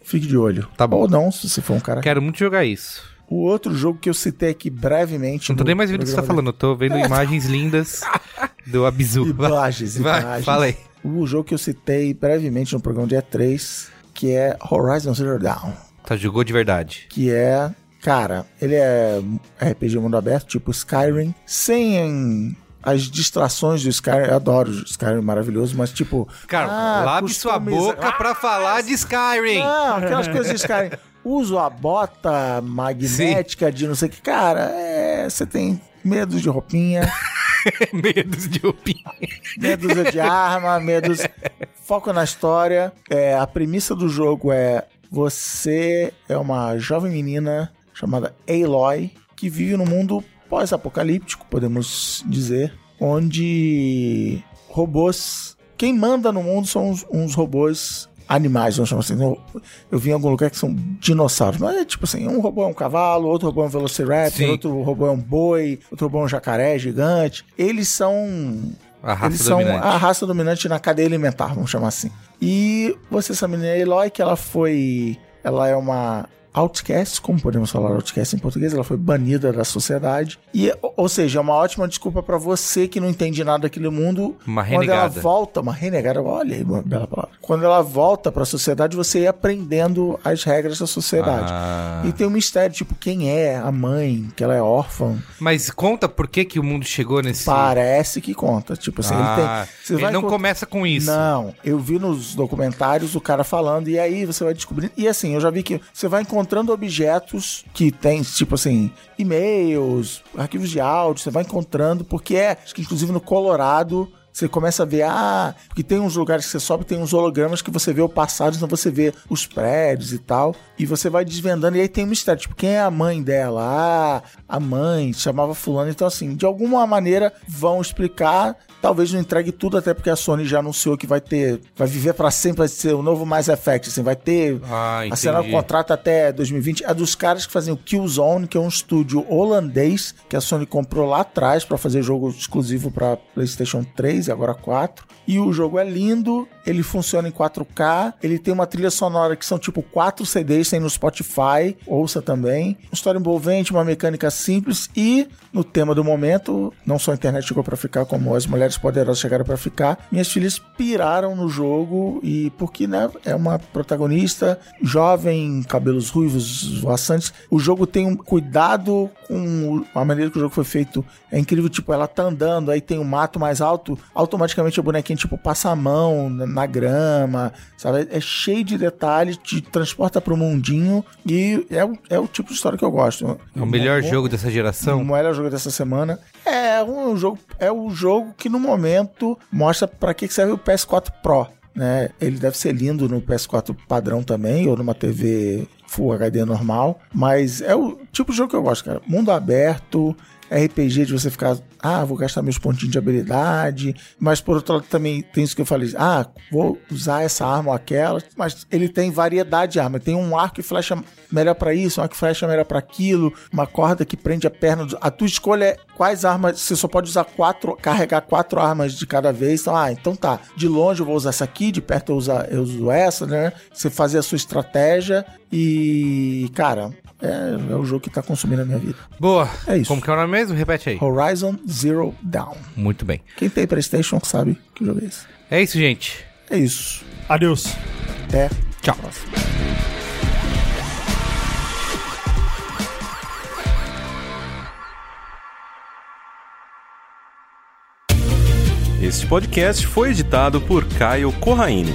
Fique de olho. Tá bom. Ou não, se você for um cara. Quero muito jogar isso. O outro jogo que eu citei aqui brevemente. Não tô nem mais vendo o que você tá falando. Eu tô vendo imagens lindas do Abzu. Imagens, Vai, imagens. fala aí. O jogo que eu citei brevemente no programa dia 3, que é Horizon Zero Dawn. Tá, jogou de verdade. Que é, cara, ele é RPG mundo aberto, tipo Skyrim, sem as distrações do Skyrim. Eu adoro o Skyrim maravilhoso, mas tipo. Cara, ah, lave sua boca pra falar de Skyrim. Não, aquelas coisas de Skyrim. Uso a bota magnética de não sei o que. Cara, é, você tem medo de roupinha. Medos de meia dúzia de arma, dúzia... Foco na história. É, a premissa do jogo é Você é uma jovem menina chamada Aloy que vive num mundo pós-apocalíptico, podemos dizer, onde robôs. Quem manda no mundo são uns, uns robôs animais, vamos chamar assim. Eu, eu vi em algum lugar que são dinossauros. Mas é tipo assim, um robô é um cavalo, outro robô é um velociraptor, Sim. outro robô é um boi, outro robô é um jacaré gigante. Eles são A raça eles são dominante. a raça dominante na cadeia alimentar, vamos chamar assim. E você, essa menina Eloy, que ela foi. Ela é uma outcast, como podemos falar outcast em português, ela foi banida da sociedade. E, ou- seja, é uma ótima desculpa pra você que não entende nada daquele mundo. Uma Quando ela renegada. volta, uma renegada, olha aí, uma bela palavra. Quando ela volta pra sociedade, você ia aprendendo as regras da sociedade. Ah. E tem um mistério, tipo, quem é a mãe, que ela é órfã. Mas conta por que, que o mundo chegou nesse. Parece que conta. Tipo assim, Ah, ele tem. Você ele não encont- começa com isso. Não, eu vi nos documentários o cara falando, e aí você vai descobrindo. E assim, eu já vi que você vai encontrando objetos que tem, tipo assim, e-mails, arquivos de áudio, você vai encontrando, porque é, acho que inclusive no Colorado. Você começa a ver, ah, porque tem uns lugares que você sobe, tem uns hologramas que você vê o passado, então você vê os prédios e tal, e você vai desvendando, e aí tem um mistério, tipo, quem é a mãe dela? Ah, a mãe chamava fulano, então assim, de alguma maneira vão explicar, talvez não entregue tudo, até porque a Sony já anunciou que vai ter, vai viver pra sempre, vai ser o novo Mass Effect, assim, vai ter, Ah, assinar o contrato até 2020, é dos caras que fazem o Killzone, que é um estúdio holandês, que a Sony comprou lá atrás pra fazer jogo exclusivo pra PlayStation 3 e agora 4. E o jogo é lindo, ele funciona em 4K, ele tem uma trilha sonora que são tipo quatro CDs, tem no Spotify, ouça também. Uma história envolvente, uma mecânica simples e no tema do momento, não só a internet chegou pra ficar, como as mulheres poderosas chegaram pra ficar. Minhas filhas piraram no jogo e porque, né, é uma protagonista jovem, cabelos ruivos, voaçantes. O jogo tem um cuidado com a maneira que o jogo foi feito. É incrível, tipo, ela tá andando, aí tem um mato mais alto, automaticamente o bonequinho, tipo, passa a mão na, grama, sabe? É cheio de detalhes, te transporta pro mundinho e é, o- é o tipo de história que eu gosto. É o melhor jogo dessa geração. o melhor jogo dessa semana é um jogo é o jogo que no momento mostra que que serve o PS4 Pro, né? Ele deve ser lindo no PS4 padrão também ou numa TV Full HD normal, mas é o tipo de jogo que eu gosto, cara. Mundo aberto, RPG de você ficar, ah, vou gastar meus pontinhos de habilidade, mas por outro lado também tem isso que eu falei, ah, vou usar essa arma ou aquela, mas ele tem variedade de arma, tem um arco e flecha melhor pra isso, um arco e flecha melhor pra aquilo, uma corda que prende a perna, do- a tua escolha é quais armas, você só pode usar quatro, carregar quatro armas de cada vez, então, ah, então tá, de longe eu vou usar essa aqui, de perto eu, usar, eu uso essa, né, você fazer a sua estratégia e, cara, é, é o jogo que tá consumindo a minha vida. Boa. É isso. Como que é o nome mesmo? Repete aí. Horizon Zero Dawn. Muito bem. Quem tem Playstation sabe que jogo é esse. É isso, gente. É isso. Adeus. Até. Tchau. Este podcast foi editado por Caio Corraine.